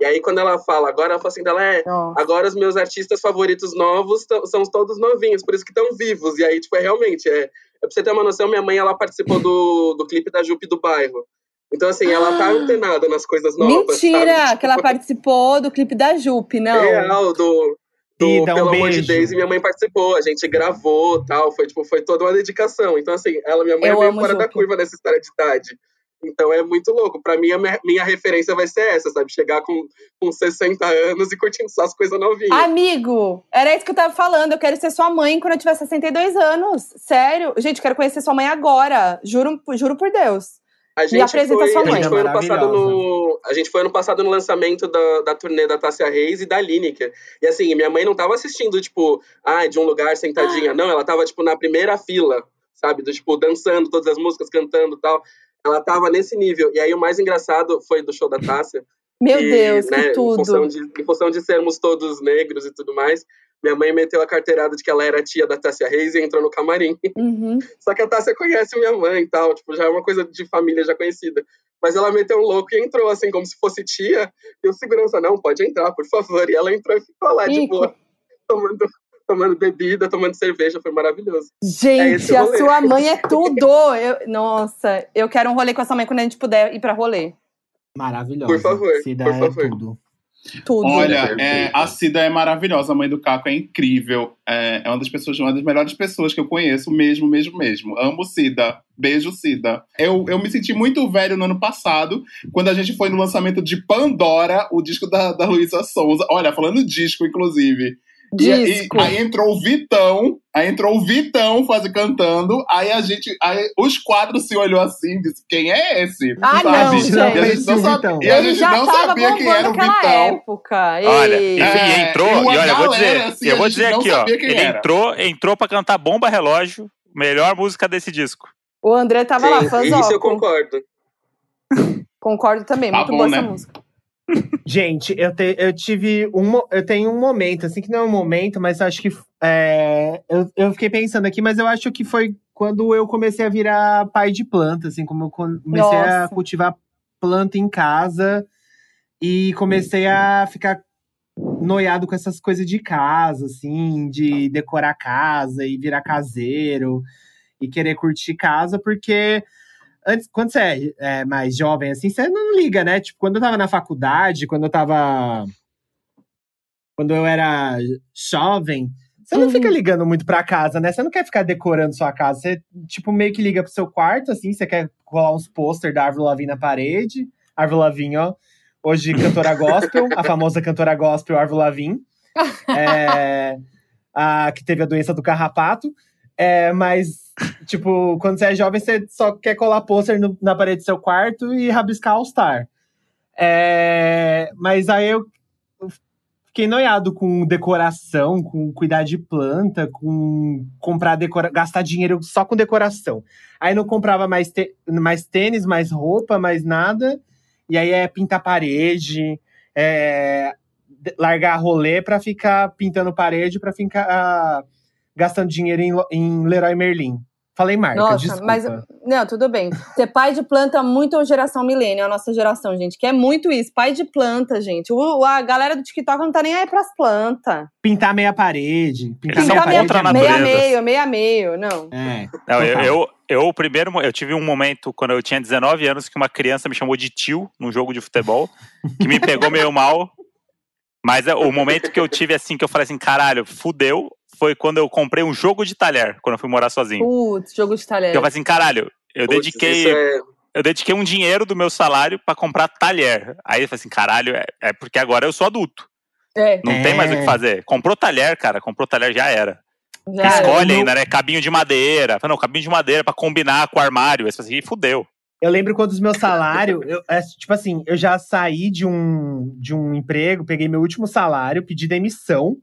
E aí, quando ela fala, agora ela fala assim, dela é, Nossa. agora os meus artistas favoritos novos são todos novinhos, por isso que estão vivos. E aí, tipo, é realmente, é, é pra você ter uma noção, minha mãe, ela participou do, do clipe da Jupe do Bairro. Então, assim, ela tá antenada nas coisas novas, Mentira! sabe? Que ela participou do clipe da Jupe, não. Real, do, do Ida, um Pelo Amor de. Deus, e minha mãe participou, a gente gravou tal, foi, tipo, foi toda uma dedicação. Então, assim, ela, minha mãe Eu é meio fora da curva nessa história de idade. Então é muito louco. Pra mim, a minha, minha referência vai ser essa, sabe? Chegar com, com 60 anos e curtindo só as coisas novinhas. Amigo, era isso que eu tava falando. Eu quero ser sua mãe quando eu tiver 62 anos. Sério. Gente, eu quero conhecer sua mãe agora. Juro, juro por Deus. A gente apresenta foi, sua A gente, foi ano passado no, a gente foi ano passado no lançamento da, da turnê da Tássia Reis e da Lineker. E assim, minha mãe não tava assistindo, tipo, ah, de um lugar sentadinha. Não, ela tava, tipo, na primeira fila, sabe? Do, tipo, dançando todas as músicas, cantando e tal. Ela tava nesse nível. E aí o mais engraçado foi do show da Tássia. Meu que, Deus, né, que Em função, tudo. de, em função de sermos todos negros e tudo mais, minha mãe meteu a carteirada de que ela era tia da Tássia Reis e entrou no camarim. Uhum. Só que a Tássia conhece minha mãe e tal, tipo, já é uma coisa de família já conhecida. Mas ela meteu um louco e entrou, assim, como se fosse tia. E o segurança, não, pode entrar, por favor. E ela entrou e ficou lá, de boa, tomando, tomando bebida, tomando cerveja, foi maravilhoso. É Gente, esse a sua mãe é tudo. Eu- nossa, eu quero um rolê com a sua mãe quando a gente puder ir pra rolê. Maravilhosa. Por favor, Cida por é favor. tudo. Tudo. Olha, é, a Cida é maravilhosa, a mãe do Caco é incrível. É, é uma das pessoas, uma das melhores pessoas que eu conheço, mesmo, mesmo, mesmo. Amo Cida. Beijo, Cida. Eu, eu me senti muito velho no ano passado, quando a gente foi no lançamento de Pandora, o disco da, da Luísa Sonza. Olha, falando disco, inclusive. E- e- Disco. aí entrou o Vitão, aí entrou o Vitão faz, cantando, aí a gente, aí os quatro se olhou assim, disse, quem é esse? Ah, Sabe? não, E a gente. não Vitão. E a Ele gente já não sabia quem era o naquela Vitão. época. Olha, e, É, e entrou, e e olha, eu vou dizer, assim, eu vou gente dizer aqui, ó. sabia Ele era. entrou, entrou pra cantar Bomba Relógio, melhor música desse disco. O André tava lá, Sim, isso eu concordo. Concordo também, Tá muito bom, boa né? essa música. Gente, eu, te- eu tive um, eu tenho um momento, assim que não é um momento, mas acho que é, eu, eu fiquei pensando aqui, mas eu acho que foi quando eu comecei a virar pai de planta, assim, como eu comecei a Nossa. cultivar planta em casa e comecei a ficar noiado com essas coisas de casa, assim, de decorar a casa e virar caseiro e querer curtir casa, porque antes, quando você é, é, mais jovem, assim, você não liga, né? Tipo, quando eu tava na faculdade, quando eu tava. Quando eu era jovem, você não Uhum. fica ligando muito pra casa, né? Você não quer ficar decorando sua casa. Você, tipo, meio que liga pro seu quarto, assim, você quer colar uns pôster da Árvore Lavigne na parede. Árvore Lavigne, ó. Hoje, cantora gospel, a famosa cantora gospel Árvore Lavigne. É, a, que teve a doença do carrapato. É, mas, tipo, quando você é jovem, você só quer colar pôster na parede do seu quarto e rabiscar All Star. É, mas aí eu fiquei noiado com decoração, com cuidar de planta, com comprar decora gastar dinheiro só com decoração. Aí não comprava mais, mais tênis, mais roupa, mais nada. E aí é pintar parede, é, largar rolê pra ficar pintando parede, pra ficar gastando dinheiro em, em Leroy Merlin. Falei marca, Nossa, desculpa. mas não, tudo bem. Ser pai de planta é muito geração milênio, a nossa geração, gente, que é muito isso, pai de planta, gente. O, a galera do TikTok não tá nem aí pras plantas. Pintar meia parede. Pintar Eles meia meia, contra a parede. meia meio, meia meio, não. É. Não, eu, eu, eu, o primeiro, eu tive um momento quando eu tinha 19 anos que uma criança me chamou de tio num jogo de futebol, que me pegou meio mal. Mas é, o momento que eu tive assim, que eu falei assim, caralho, fudeu, foi quando eu comprei um jogo de talher, quando eu fui morar sozinho. Putz, jogo de talher. Eu falei assim, caralho, eu Putz, dediquei. isso é- Eu dediquei um dinheiro do meu salário pra comprar talher. Aí eu falei assim, caralho, é, é porque agora eu sou adulto. É, Não tem mais o que É. fazer. Comprou talher, cara, comprou talher, já era. já Escolhe eu- ainda, né? Cabinho de madeira. Falei, Não, cabinho de madeira pra combinar com o armário. Aí você fala assim, "Ih, fudeu. Eu lembro quando os meus salários, eu, é, tipo assim, eu já saí de um, de um emprego, peguei meu último salário, pedi demissão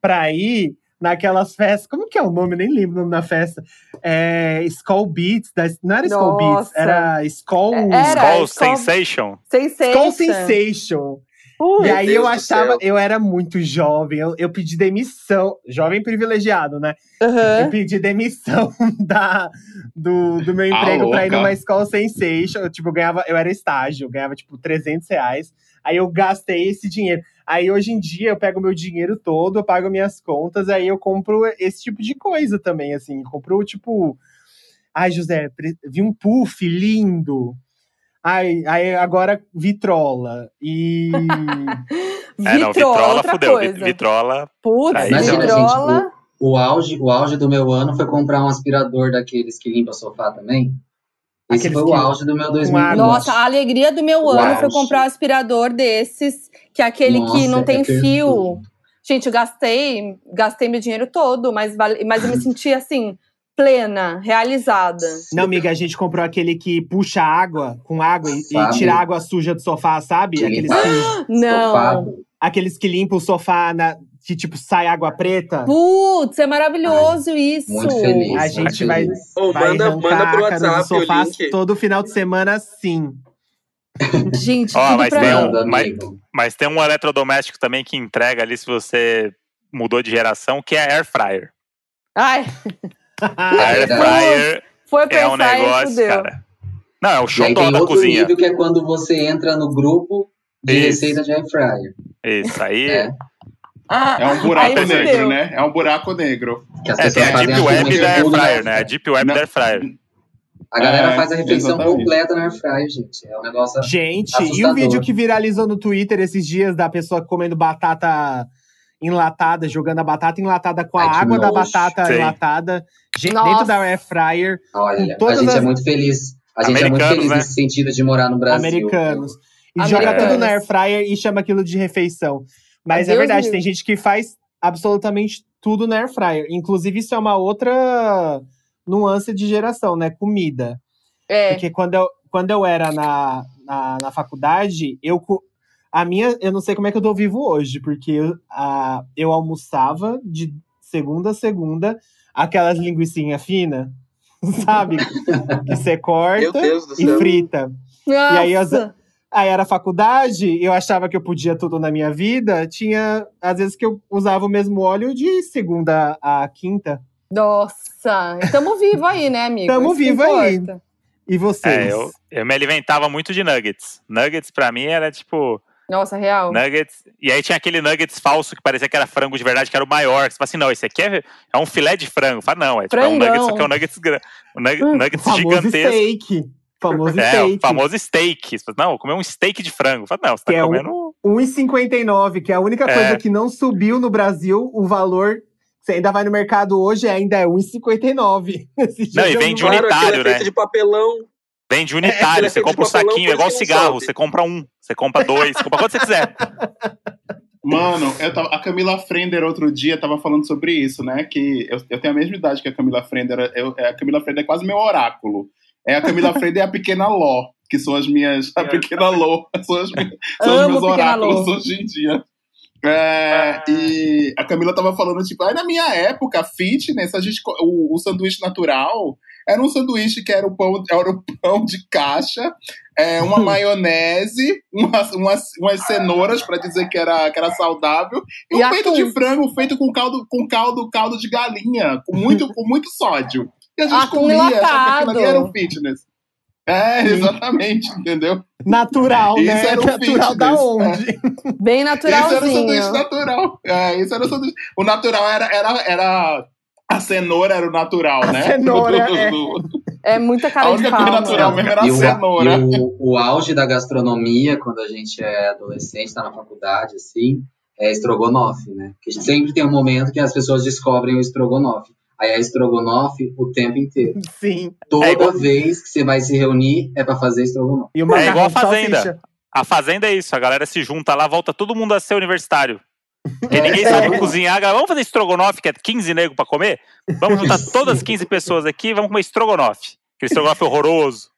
pra ir naquelas festas. Como que é o nome? Nem lembro o nome da festa. É, Skull Beats. Da, não era Skull Beats, era Skull. É, Era, Skull Skull- Sensation. Skull Sensation. Sensation. Ui, E aí Deus eu achava, céu. eu era muito jovem, eu, eu pedi demissão, jovem privilegiado, né? Eu aham. pedi demissão da, do, do meu Ah, emprego pra ir numa escola sensation. Eu, tipo, eu ganhava, eu era estágio, eu ganhava, tipo, 300 reais. Aí eu gastei esse dinheiro. Aí hoje em dia eu pego meu dinheiro todo, eu pago minhas contas, aí eu compro esse tipo de coisa também, assim. Compro, tipo. Ai, José, vi um puff lindo. Ai, aí agora vitrola. E. É, não, Vitrola, Vitrola fudeu. Coisa. Vitrola. Putz, Aí, Imagina, vitrola. gente, o, o, auge, o auge do meu ano foi comprar um aspirador daqueles que limpa sofá também. Esse Aqueles foi o que- auge do meu água. 2020. Nossa, a alegria do meu ano foi Uau. comprar um aspirador desses, que é aquele que Nossa, não tem é fio. Gente, eu gastei, gastei meu dinheiro todo, mas, vale- mas eu me senti assim, plena, realizada. Não, amiga, a gente comprou aquele que puxa água com água e, e tira água suja do sofá, sabe? Que Aqueles que, Não. Sofá. aqueles que limpam o sofá na, que, tipo, sai água preta. Putz, é maravilhoso isso. Muito feliz. A gente vai- feliz. Ô, Vai manda, pro WhatsApp o sofás link. todo final de semana, sim. Gente, Ó, tudo mas tem um- mas-. Mas tem um eletrodoméstico também que entrega ali se você mudou de geração, que é a Air Fryer. Ai, A É Air. Fryer foi é um negócio, cara. Não, é o show da cozinha. nível que é quando você entra no grupo de Isso. receita de air fryer. Isso, aí. É. É um buraco Aí fudeu. negro, né? É um buraco negro. Que as É, tem a Deep Web da Air Fryer, air né? A. Deep Web Não. da Air Fryer. A galera É, faz a refeição exatamente. completa na air fryer, gente. É um negócio. Gente, e o Assustador. vídeo que viralizou no Twitter esses dias da pessoa comendo batata enlatada, jogando a batata enlatada com a Ai, água da nojo. batata Sim. enlatada dentro da air fryer, Olha, a gente é as- muito feliz. A gente é muito Americanos, feliz né? nesse sentido de morar no Brasil. americanos. E Americanos. joga tudo na air fryer e chama aquilo de refeição. Mas é Deus verdade, me tem gente que faz absolutamente tudo na air fryer. Inclusive, isso é uma outra nuance de geração, né? Comida. É. Porque quando eu, quando eu era na, na, na faculdade, eu. A minha, eu não sei como é que eu tô vivo hoje, porque eu, a, eu almoçava de segunda a segunda aquelas linguiçinhas finas, sabe? que você Meu corta Deus do e frita. Nossa. aí as- Aí era faculdade, eu achava que eu podia tudo na minha vida. Tinha, às vezes, que eu usava o mesmo óleo de segunda a quinta. Nossa, tamo vivo aí, né, amigo? Que vivo aí. E vocês? É, eu, eu me alimentava muito de nuggets. Nuggets pra mim era tipo. Nossa, real. Nuggets. E aí tinha aquele nuggets falso que parecia que era frango de verdade, que era o maior. Você fala assim, não, esse aqui é, é um filé de frango. Fala, não, é, tipo, é um nuggets, só que é um nuggets, um nugget- Hum, nuggets gigantesco. steak. Famoso É, steak. o famoso steak. Não, vou comer um steak de frango. Não, você tá Que é um- comendo. 1,59, que é a única É. coisa que não subiu no Brasil, o valor. Você ainda vai no mercado hoje, ainda é 1,59. Esse dia Não, e Claro, aquilo unitário, é feito né? de papelão. Vende É, unitário. é você compra um de saquinho, é igual cigarro. Você compra um, você compra dois, você compra quanto você quiser. Mano, eu tava, a Camila Frender outro dia tava falando sobre isso, né? Que eu, eu tenho a mesma idade que a Camila Frender. Eu, a Camila Frender é quase meu oráculo. É a Camila Frender e a Pequena Ló, que são as minhas. A Pequena Ló são, as, minhas- são os meus oráculos hoje em dia. É, e a Camila tava falando, tipo, aí na minha época, fitness, a gente, o, o sanduíche natural era um sanduíche que era o pão, era o pão de caixa, é, uma maionese, umas, umas, umas cenouras para dizer que era, que era saudável, e um E peito atum. de frango feito com caldo, com caldo, caldo de galinha, com muito, com muito sódio. E a gente Atum comia, achava enlatado. era um fitness. É, exatamente, entendeu? Natural, Isso né? era o Natural da fitness, onde? Bem Esse era o sanduíche naturalzinho. natural. É, esse era o sanduíche. O natural era, era, era. A cenoura era o natural, A né? cenoura, Do- do- é. do- É muita cara A de única pau. coisa natural mano. mesmo era a E o, cenoura. e o, o auge da gastronomia, quando a gente é adolescente, tá na faculdade, assim, é estrogonofe, né? Porque sempre tem um momento que as pessoas descobrem o estrogonofe. Aí é estrogonofe o tempo inteiro. Sim. Toda É igual- vez que você vai se reunir, é pra fazer estrogonofe. E É igual a Fazenda. salsicha. A fazenda é isso, a galera se junta lá, volta todo mundo a ser universitário. Porque ninguém sabe cozinhar. a galera, Vamos fazer estrogonofe, que é 15 nego pra comer? Vamos juntar todas as 15 pessoas aqui e vamos comer estrogonofe. Aquele estrogonofe horroroso.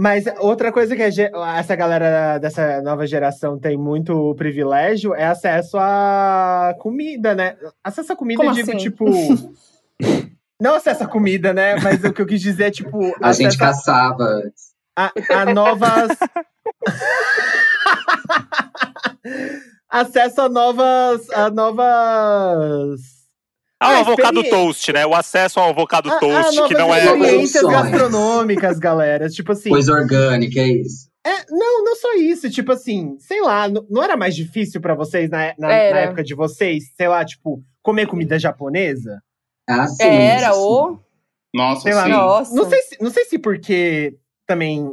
Mas outra coisa que essa galera dessa nova geração tem muito privilégio é acesso à comida, né? Acesso à comida, Como digo, assim? tipo. Não acesso à comida, né? Mas o que eu quis dizer é, tipo, A gente caçava antes. a, a novas. Acesso a novas. A novas. Ah, o Ah, avocado toast, né? O acesso ao avocado a- a toast, que não é. experiências gastronômicas, galera. Tipo assim. Coisa orgânica, é isso. É, não, não só isso. Tipo assim, sei lá, n- não era mais difícil pra vocês na, na- na época de vocês, sei lá, tipo, comer comida japonesa? Ah, sim, Era sim. o. Nossa, Sei lá, sim. Nossa. Não sei, se, não sei se porque também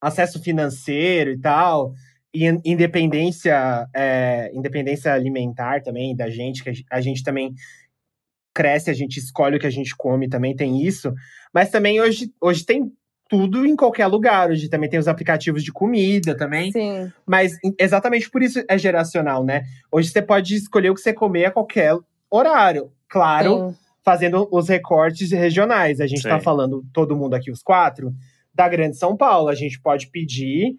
acesso financeiro e tal, e in- independência, é, independência alimentar também da gente, que a gen- a gente também cresce, a gente escolhe o que a gente come, também tem isso. Mas também hoje, hoje tem tudo em qualquer lugar. Hoje também tem os aplicativos de comida também. Sim. Mas exatamente por isso é geracional, né? Hoje você pode escolher o que você comer a qualquer horário. Claro, sim. fazendo os recortes regionais. A gente Sim. tá falando, todo mundo aqui, os quatro, da Grande São Paulo. A gente pode pedir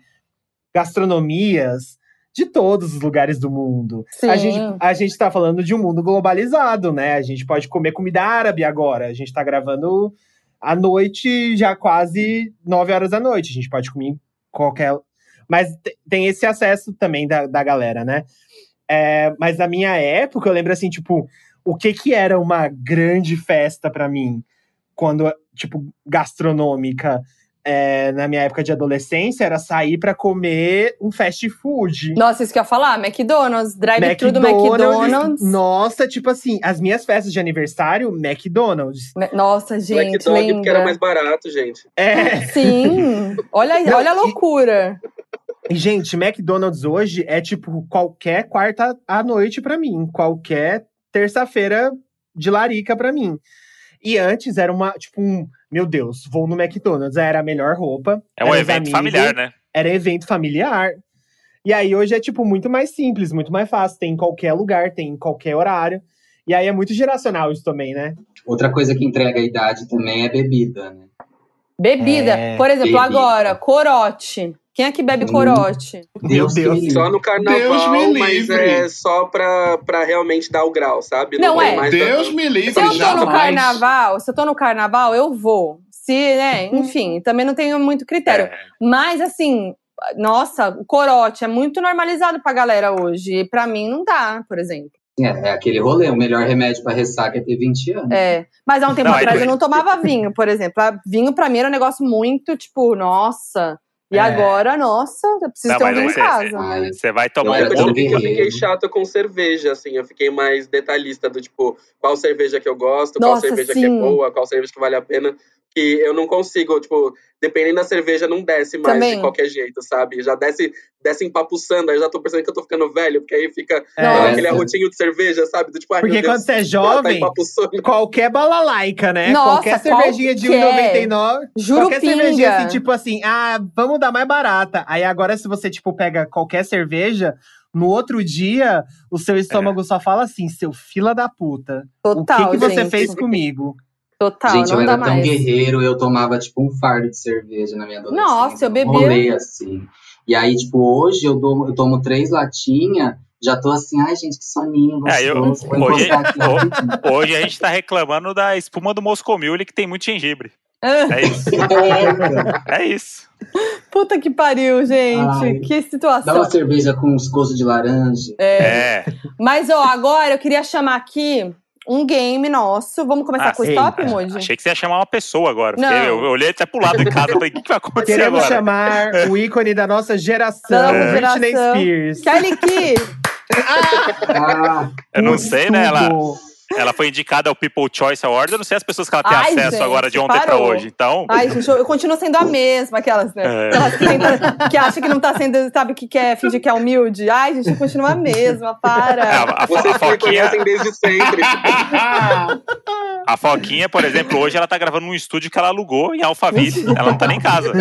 gastronomias de todos os lugares do mundo. Sim. A gente, a gente tá falando de um mundo globalizado, né? A gente pode comer comida árabe agora. A gente tá gravando à noite, já quase nove horas da noite. A gente pode comer em qualquer. Mas te- tem esse acesso também da, da galera, né? É, mas na minha época, eu lembro assim, tipo, o que que era uma grande festa pra mim, quando, tipo, gastronômica, é, na minha época de adolescência, era sair pra comer um fast food. Nossa, isso que eu ia falar. McDonald's, drive-thru do McDonald's. Nossa, tipo assim, as minhas festas de aniversário, McDonald's. Me- Nossa, gente, Black Dog, porque era lembra? mais barato, gente. É. Sim. Olha, Não, olha a loucura. E, gente, McDonald's hoje é tipo qualquer quarta à noite pra mim, qualquer terça-feira de larica pra mim. E antes era uma, tipo, um, meu Deus, vou no McDonald's, era a melhor roupa. É um evento amigos, familiar, né? Era evento familiar. E aí hoje é, tipo, muito mais simples, muito mais fácil. Tem em qualquer lugar, tem em qualquer horário. E aí é muito geracional isso também, né? Outra coisa que entrega a idade também é bebida, né? Bebida. É, Por exemplo, bebida. agora, corote. Quem é que bebe Hum. corote? Meu Deus. me. Só no Deus carnaval, me mas livre. é só pra, pra realmente dar o grau, sabe? Não tem é. mais Deus da- me livre, Se eu tô no jamais. carnaval, se eu tô no carnaval, eu vou. Se, né, enfim, também não tenho muito critério. É. Mas, assim, nossa, o corote é muito normalizado pra galera hoje. E pra mim não dá, por exemplo. É, é aquele rolê. O melhor remédio pra ressaca é ter 20 anos. É. Mas há um tempo Não, aí atrás tu- eu não tomava vinho, por exemplo. Vinho pra mim era um negócio muito, tipo, nossa. E É. agora, nossa, eu preciso Não, ter um em você- casa. Você vai Eu tomar Eu um eu fiquei chato com cerveja, assim. Eu fiquei mais detalhista do tipo, qual cerveja que eu gosto, Nossa, qual cerveja que é sim. boa, qual cerveja que vale a pena. Que eu não consigo, tipo, dependendo da cerveja, não desce mais Também. de qualquer jeito, sabe? Já desce, desce empapuçando, aí eu já tô percebendo que eu tô ficando velho, porque aí fica É. aquele arrotinho de cerveja, sabe? Do tipo, ai, Porque Deus, quando você é tá jovem, empapuçando. qualquer balalaica, né? Nossa, qualquer cervejinha de qualquer. 1,99. Qualquer cervejinha assim, tipo assim, ah, vamos dar mais barata. Aí agora, se você, tipo, pega qualquer cerveja, no outro dia, o seu estômago só fala assim, seu fila da puta. Total, o que, que você gente. fez comigo? Total, Gente, eu dá era tão mais. guerreiro, eu tomava, tipo, um fardo de cerveja na minha adolescência. Nossa, eu bebia- rolê, assim. E aí, tipo, hoje eu, dou, eu tomo três latinhas, já tô assim, ai, gente, que soninho É, eu- gostoso. Hoje-. Hoje a gente tá reclamando da espuma do Moscow Mule, que tem muito gengibre. Ah, É isso. É isso. Puta que pariu, gente. Ai. Que Dá situação. uma cerveja com uns gostos de laranja. É. Mas, ó, agora eu queria chamar aqui um game nosso. Vamos começar Ah, com o stop, Moody? Achei que você ia chamar uma pessoa agora. Não. Eu, eu olhei até pro lado de casa e falei, o que, que vai acontecer Queremos agora? chamar o ícone da nossa geração, Da nossa Britney geração. Spears. Kelly Key. Ah, Eu não sei, né? Ela. Ela foi indicada ao People Choice Award. Eu não sei as pessoas que ela tem Ai, acesso gente, agora de ontem pra parou. hoje. Então, Ai, gente, eu, eu continuo sendo a mesma, aquelas, né? É. Aquelas que, tenta, que acha que não tá sendo, sabe, que quer fingir que é humilde. Ai, gente, eu continuo a mesma, é, a, para. a, Vocês a me Foquinha, conhecem desde sempre. a Foquinha, por exemplo, hoje ela tá gravando num estúdio que ela alugou em Alphaville. Ela não tá nem em casa.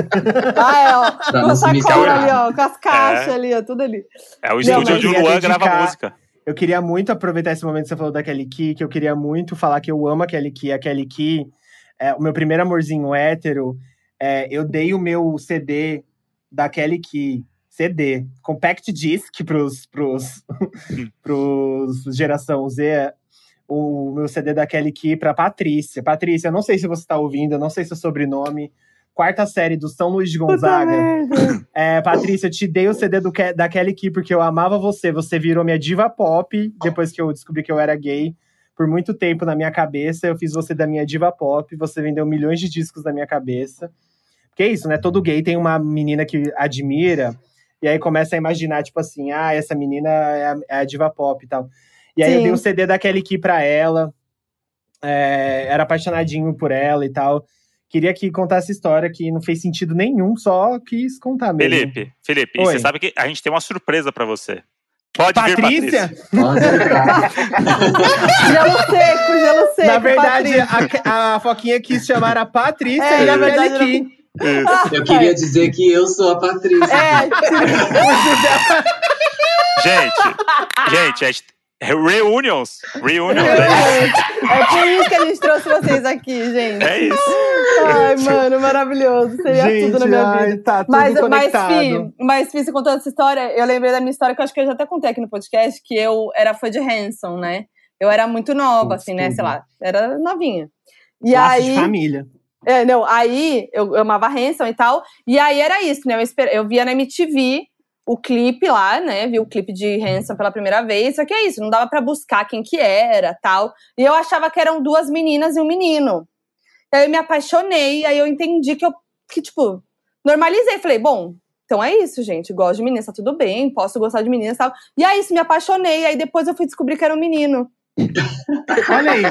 Ah, é, ó. Pra Com a sacola ali, ó. Com as caixas É. ali, ó. Tudo ali. É o estúdio onde o Luan grava música. Eu queria muito aproveitar esse momento que você falou da Kelly Key, que eu queria muito falar que eu amo a Kelly Key. A Kelly Key, é, o meu primeiro amorzinho hétero, é, eu dei o meu CD da Kelly Key. CD, Compact Disc pros, pros, pros geração Z. O meu CD da Kelly Key pra Patrícia. Patrícia, eu não sei se você tá ouvindo, eu não sei seu sobrenome. Quarta série do São Luís de Gonzaga. É, Patrícia, eu te dei o CD do da Kelly Key porque eu amava você. Você virou minha diva pop depois que eu descobri que eu era gay. Por muito tempo na minha cabeça, eu fiz você da minha diva pop. Você vendeu milhões de discos na minha cabeça. Porque é isso, né? Todo gay tem uma menina que admira. E aí começa a imaginar, tipo assim, ah, essa menina é a, é a diva pop e tal. E aí eu Sim. dei o CD da Kelly Key pra ela. É, era apaixonadinho por ela e tal. Queria que contasse história que não fez sentido nenhum, só quis contar mesmo. Felipe, Felipe, e você sabe que a gente tem uma surpresa pra você. Pode vir, Patrícia? Patrícia. Pode entrar. Gelo seco, gelo seco. Na verdade, Patrícia. a, a Foquinha quis chamar a Patrícia É, e na a verdade, Key. Eu queria dizer que eu sou a Patrícia. É, Gente, gente, a gente- reunions, reunions, é isso. é por isso que a gente trouxe vocês aqui, gente. É isso. Ai, mano, maravilhoso. Seria Gente, tudo na minha ai, vida. tá tudo Mas, mas, conectado. Fi, mas, Fi, você contando essa história, eu lembrei da minha história, que eu acho que eu já até contei aqui no podcast, que eu era fã de Hanson, né? Eu era muito nova, Putz, assim, né? tudo. Sei lá, era novinha. E Laço aí. de família. É, não, aí eu, eu amava Hanson e tal. E aí era isso, né? Eu, esper- eu via na MTV o clipe lá, né? Vi o clipe de Hanson pela primeira vez. Só que é isso, não dava pra buscar quem que era tal. E eu achava que eram duas meninas e um menino. Aí eu me apaixonei, aí eu entendi que eu, que, tipo, normalizei. Falei, bom, então é isso, gente. Gosto de meninas, tá tudo bem, posso gostar de meninas e tal. E aí isso, me apaixonei. Aí depois eu fui descobrir que era um menino. Olha aí.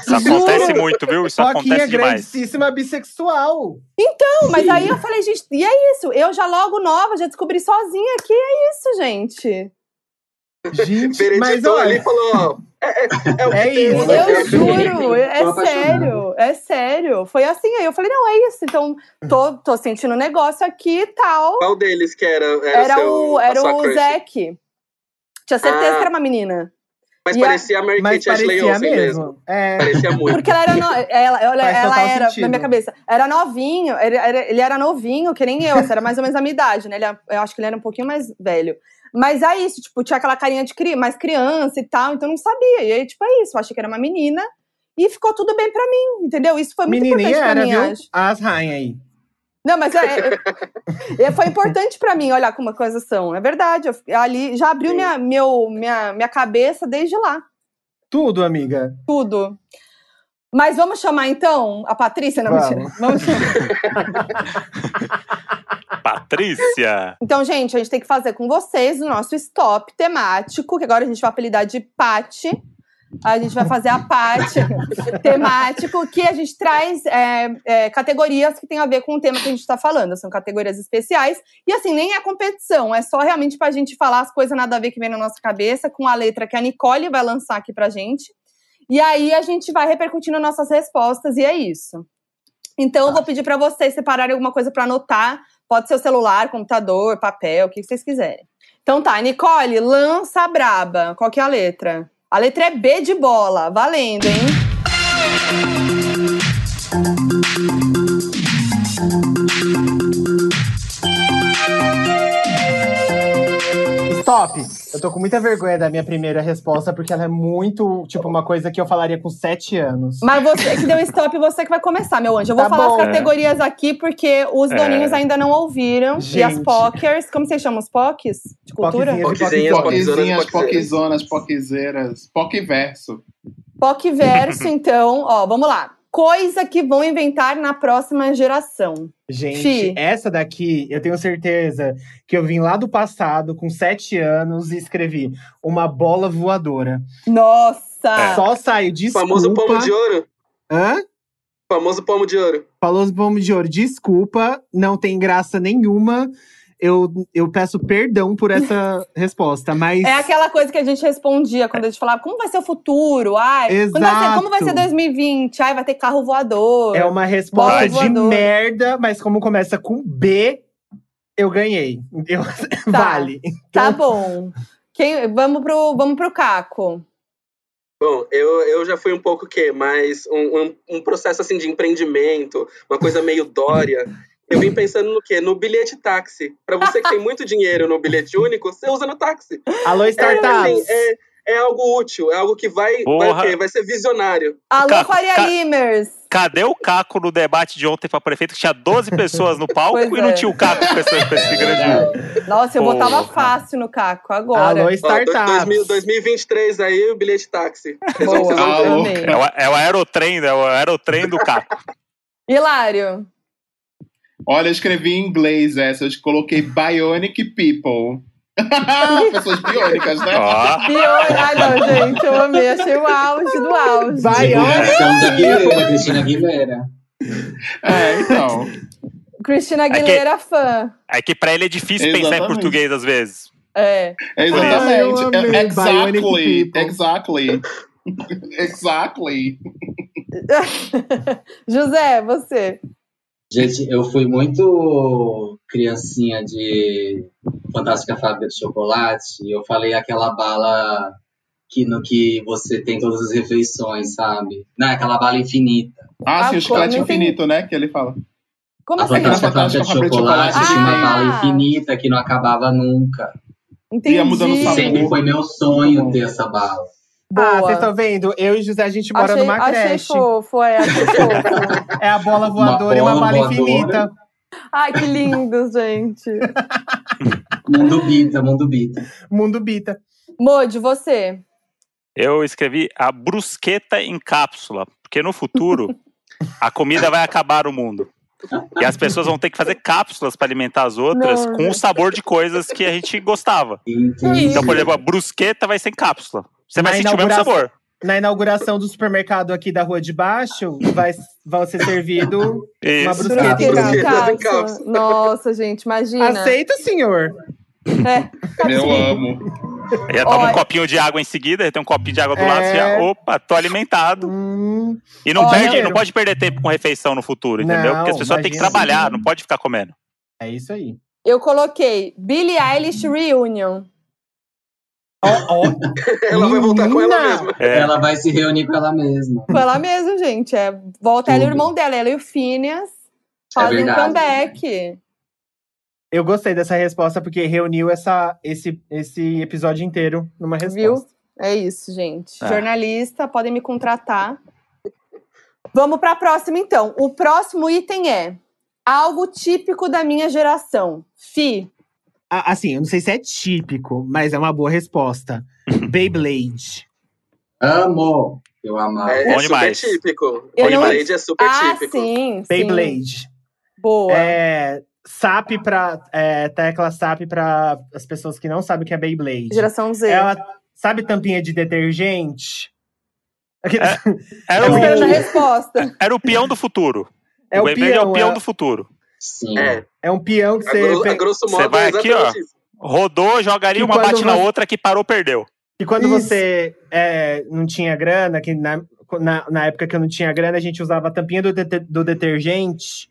Isso acontece muito, viu? Isso Foquinha acontece demais. grandíssima bissexual. Não, mas aí eu falei, gente, e é isso. Eu já logo nova, já descobri sozinha que é isso, gente. Gente, mas ali olha, e falou, é, é, é o que É isso. né? Eu juro, é sério, é sério. Foi assim, aí eu falei, não, é isso. Então, tô, tô sentindo um negócio aqui e tal. Qual deles que era, era, Era seu, o, era o? Zac. Tinha certeza Ah. que era uma menina. Mas E parecia a Mary mas Kate Ashley Olsen mesmo. mesmo. É. Parecia muito. Porque ela era, no- ela, ela, Faz ela era, sentido. na minha cabeça, era novinho, ele era, ele era novinho, que nem eu, assim, era mais ou menos a minha idade, né? Ele era- eu acho que ele era um pouquinho mais velho. Mas é isso, tipo, tinha aquela carinha de cri mais criança e tal, então eu não sabia. E aí, tipo, é isso, eu achei que era uma menina e ficou tudo bem pra mim, entendeu? Isso foi muito Menininha importante pra era, mim, viu? acho. As rainhas aí. Não, mas é, é- é- foi importante pra mim olhar como as coisas são. É verdade, eu, ali já abriu Sim. minha, meu, minha, minha cabeça desde lá. Tudo, amiga. Tudo. Mas vamos chamar então a Patrícia? Não, Vamos. mentira. Vamos chamar. Patrícia. Então, gente, a gente tem que fazer com vocês o nosso stop temático, que agora a gente vai apelidar de Pati. A gente vai fazer a parte temático, que a gente traz é, é, categorias que tem a ver com o tema que a gente está falando. São categorias especiais. E assim, nem é competição, é só realmente para a gente falar as coisas nada a ver que vem na nossa cabeça, com a letra que a Nicole vai lançar aqui pra gente. E aí a gente vai repercutindo nossas respostas, e é isso. Então, eu vou pedir para vocês separarem alguma coisa para anotar. Pode ser o celular, computador, papel, o que vocês quiserem. Então tá, Nicole, lança a braba. Qual que é a letra? A letra é B de bola. Valendo, hein? Stop! Eu tô com muita vergonha da minha primeira resposta, porque ela é muito, tipo, uma coisa que eu falaria com sete anos. Mas você que deu stop, você que vai começar, meu anjo. Eu vou Tá falar bom. as categorias aqui, porque os É. doninhos ainda não ouviram. E as Gente. pokers, como vocês chamam? Os pocks? De cultura? Poquezinhas. Poquezinhas, poquezonas, poquezeiras. Poquiverso. POC verso, então. Ó, vamos lá. Coisa que vão inventar na próxima geração. Gente, Fi. essa daqui, eu tenho certeza que eu vim lá do passado, com sete anos, e escrevi uma bola voadora. Nossa! Só saiu, desculpa. Famoso pomo de ouro. Hã? Famoso pomo de ouro. Falou pomo de ouro, desculpa, não tem graça nenhuma. Eu, eu peço perdão por essa resposta, mas. É aquela coisa que a gente respondia quando a gente falava como vai ser o futuro? Ai, quando vai ser- como vai ser Exato. 2020? Ai, vai ter carro voador. É uma resposta de merda, mas como começa com B, eu ganhei. Eu- Vale. Tá Então, bom. Quem, vamos, pro, vamos pro Caco. Bom, eu, eu já fui um pouco o quê? Mas um, um, um processo assim de empreendimento, uma coisa meio Dória. Eu vim pensando no quê? No bilhete táxi. Pra você que tem muito dinheiro no bilhete único, você usa no táxi. Alô, É, startups. assim, é, é algo útil, é algo que vai, vai, o quê? vai ser visionário. Alô, Caco, Faria Ca- Limers. cadê o Caco no debate de ontem pra prefeito? Que tinha 12 pessoas no palco Pois e não é. tinha o Caco com esse, com esse grande. Nossa, eu Porra. botava fácil no Caco agora. Alô. 2000, 2023 aí, o bilhete táxi. Boa. Alô. É o, é o aerotrem, é o aerotrem do Caco. Hilário. Olha, eu escrevi em inglês essa, eu coloquei Bionic People. Pessoas biônicas, né? Ó, Bione. Ai, não, gente, eu amei. Achei o auge do auge. Ó. Divulgação da Aguilera, Cristina Aguilera. É, então. Cristina Aguilera, fã. é que pra ele é difícil pensar em Exatamente. português às vezes. É. É. Ai, Exatamente. exactly. Bionic. Exactly. exactly. José, você. Gente, eu fui muito criancinha de Fantástica Fábrica de Chocolate. e Eu falei aquela bala que no que você tem todas as refeições, sabe? Não, aquela bala infinita. Ah, Ah, sim, o tem- infinito, né? Que ele fala. Como A assim? Fantástica Fantástica Fábrica de Fábrica de Chocolate tinha uma Ah! bala infinita que não acabava nunca. Entendi. Ia mudando o E sabor. sempre foi meu sonho ter essa bala. Ah, Boa. vocês estão vendo? Eu e José, a gente mora achei, numa achei creche. fofo, é, achei fofo. É a bola voadora e uma bola bala voadora. infinita. Ai, que lindo, gente. Mundo Bita, Mundo Bita. Mundo Bita. Modi, você. Eu escrevi a brusqueta em cápsula, porque no futuro a comida vai acabar o mundo. E as pessoas vão ter que fazer cápsulas para alimentar as outras Não, com o sabor de coisas que a gente gostava. Entendi. Então, por exemplo, a brusqueta vai ser em cápsula. Você vai Na sentir o mesmo inauguração- sabor. Na inauguração do supermercado aqui da rua de baixo, vai, vai ser servido uma brusqueta em Brusqueta cápsula. Nossa, gente, imagina. Aceita, senhor. É, Eu amo. Já toma Olha- um copinho de água em seguida, já tem um copinho de água do É. lado, você já, opa, tô alimentado. Hum, E não, Olha- perde, não pode perder tempo com refeição no futuro, entendeu? Não, Porque as pessoas têm que trabalhar, não pode ficar comendo. é isso aí. eu coloquei Billie Eilish Reunion. Ó, ó. Ela vai voltar com ela mesma. É, Ela vai se reunir com ela mesma. Foi lá mesmo, gente. É, volta ela e o irmão dela, ela e o Phineas. Fazem um verdade. comeback. Eu gostei dessa resposta porque reuniu essa, esse, esse episódio inteiro numa resposta. Viu? É isso, gente. Ah. Jornalista, podem me contratar. Vamos para a próxima, então. O próximo item é algo típico da minha geração. Fi. Assim, eu não sei se é típico, mas é uma boa resposta. Beyblade. Amo! Eu amava. É, Bom é super demais. típico. Eu O não- Beyblade é super ah, típico. sim, sim. Beyblade. Boa. É, SAP pra. É, tecla SAP para as pessoas que não sabem o que é Beyblade. Geração Z. Ela, sabe tampinha de detergente? Era Tô esperando a o, resposta. era o peão do futuro. É o Beyblade é o peão, peão é- do futuro. Sim. É, É um peão que você. Você modo vai é aqui, ó. isso. Rodou, jogaria E uma, bate na você- outra, que parou, perdeu. E quando Isso. você é, não tinha grana, que na, na, na época que eu não tinha grana, a gente usava a tampinha do, do detergente.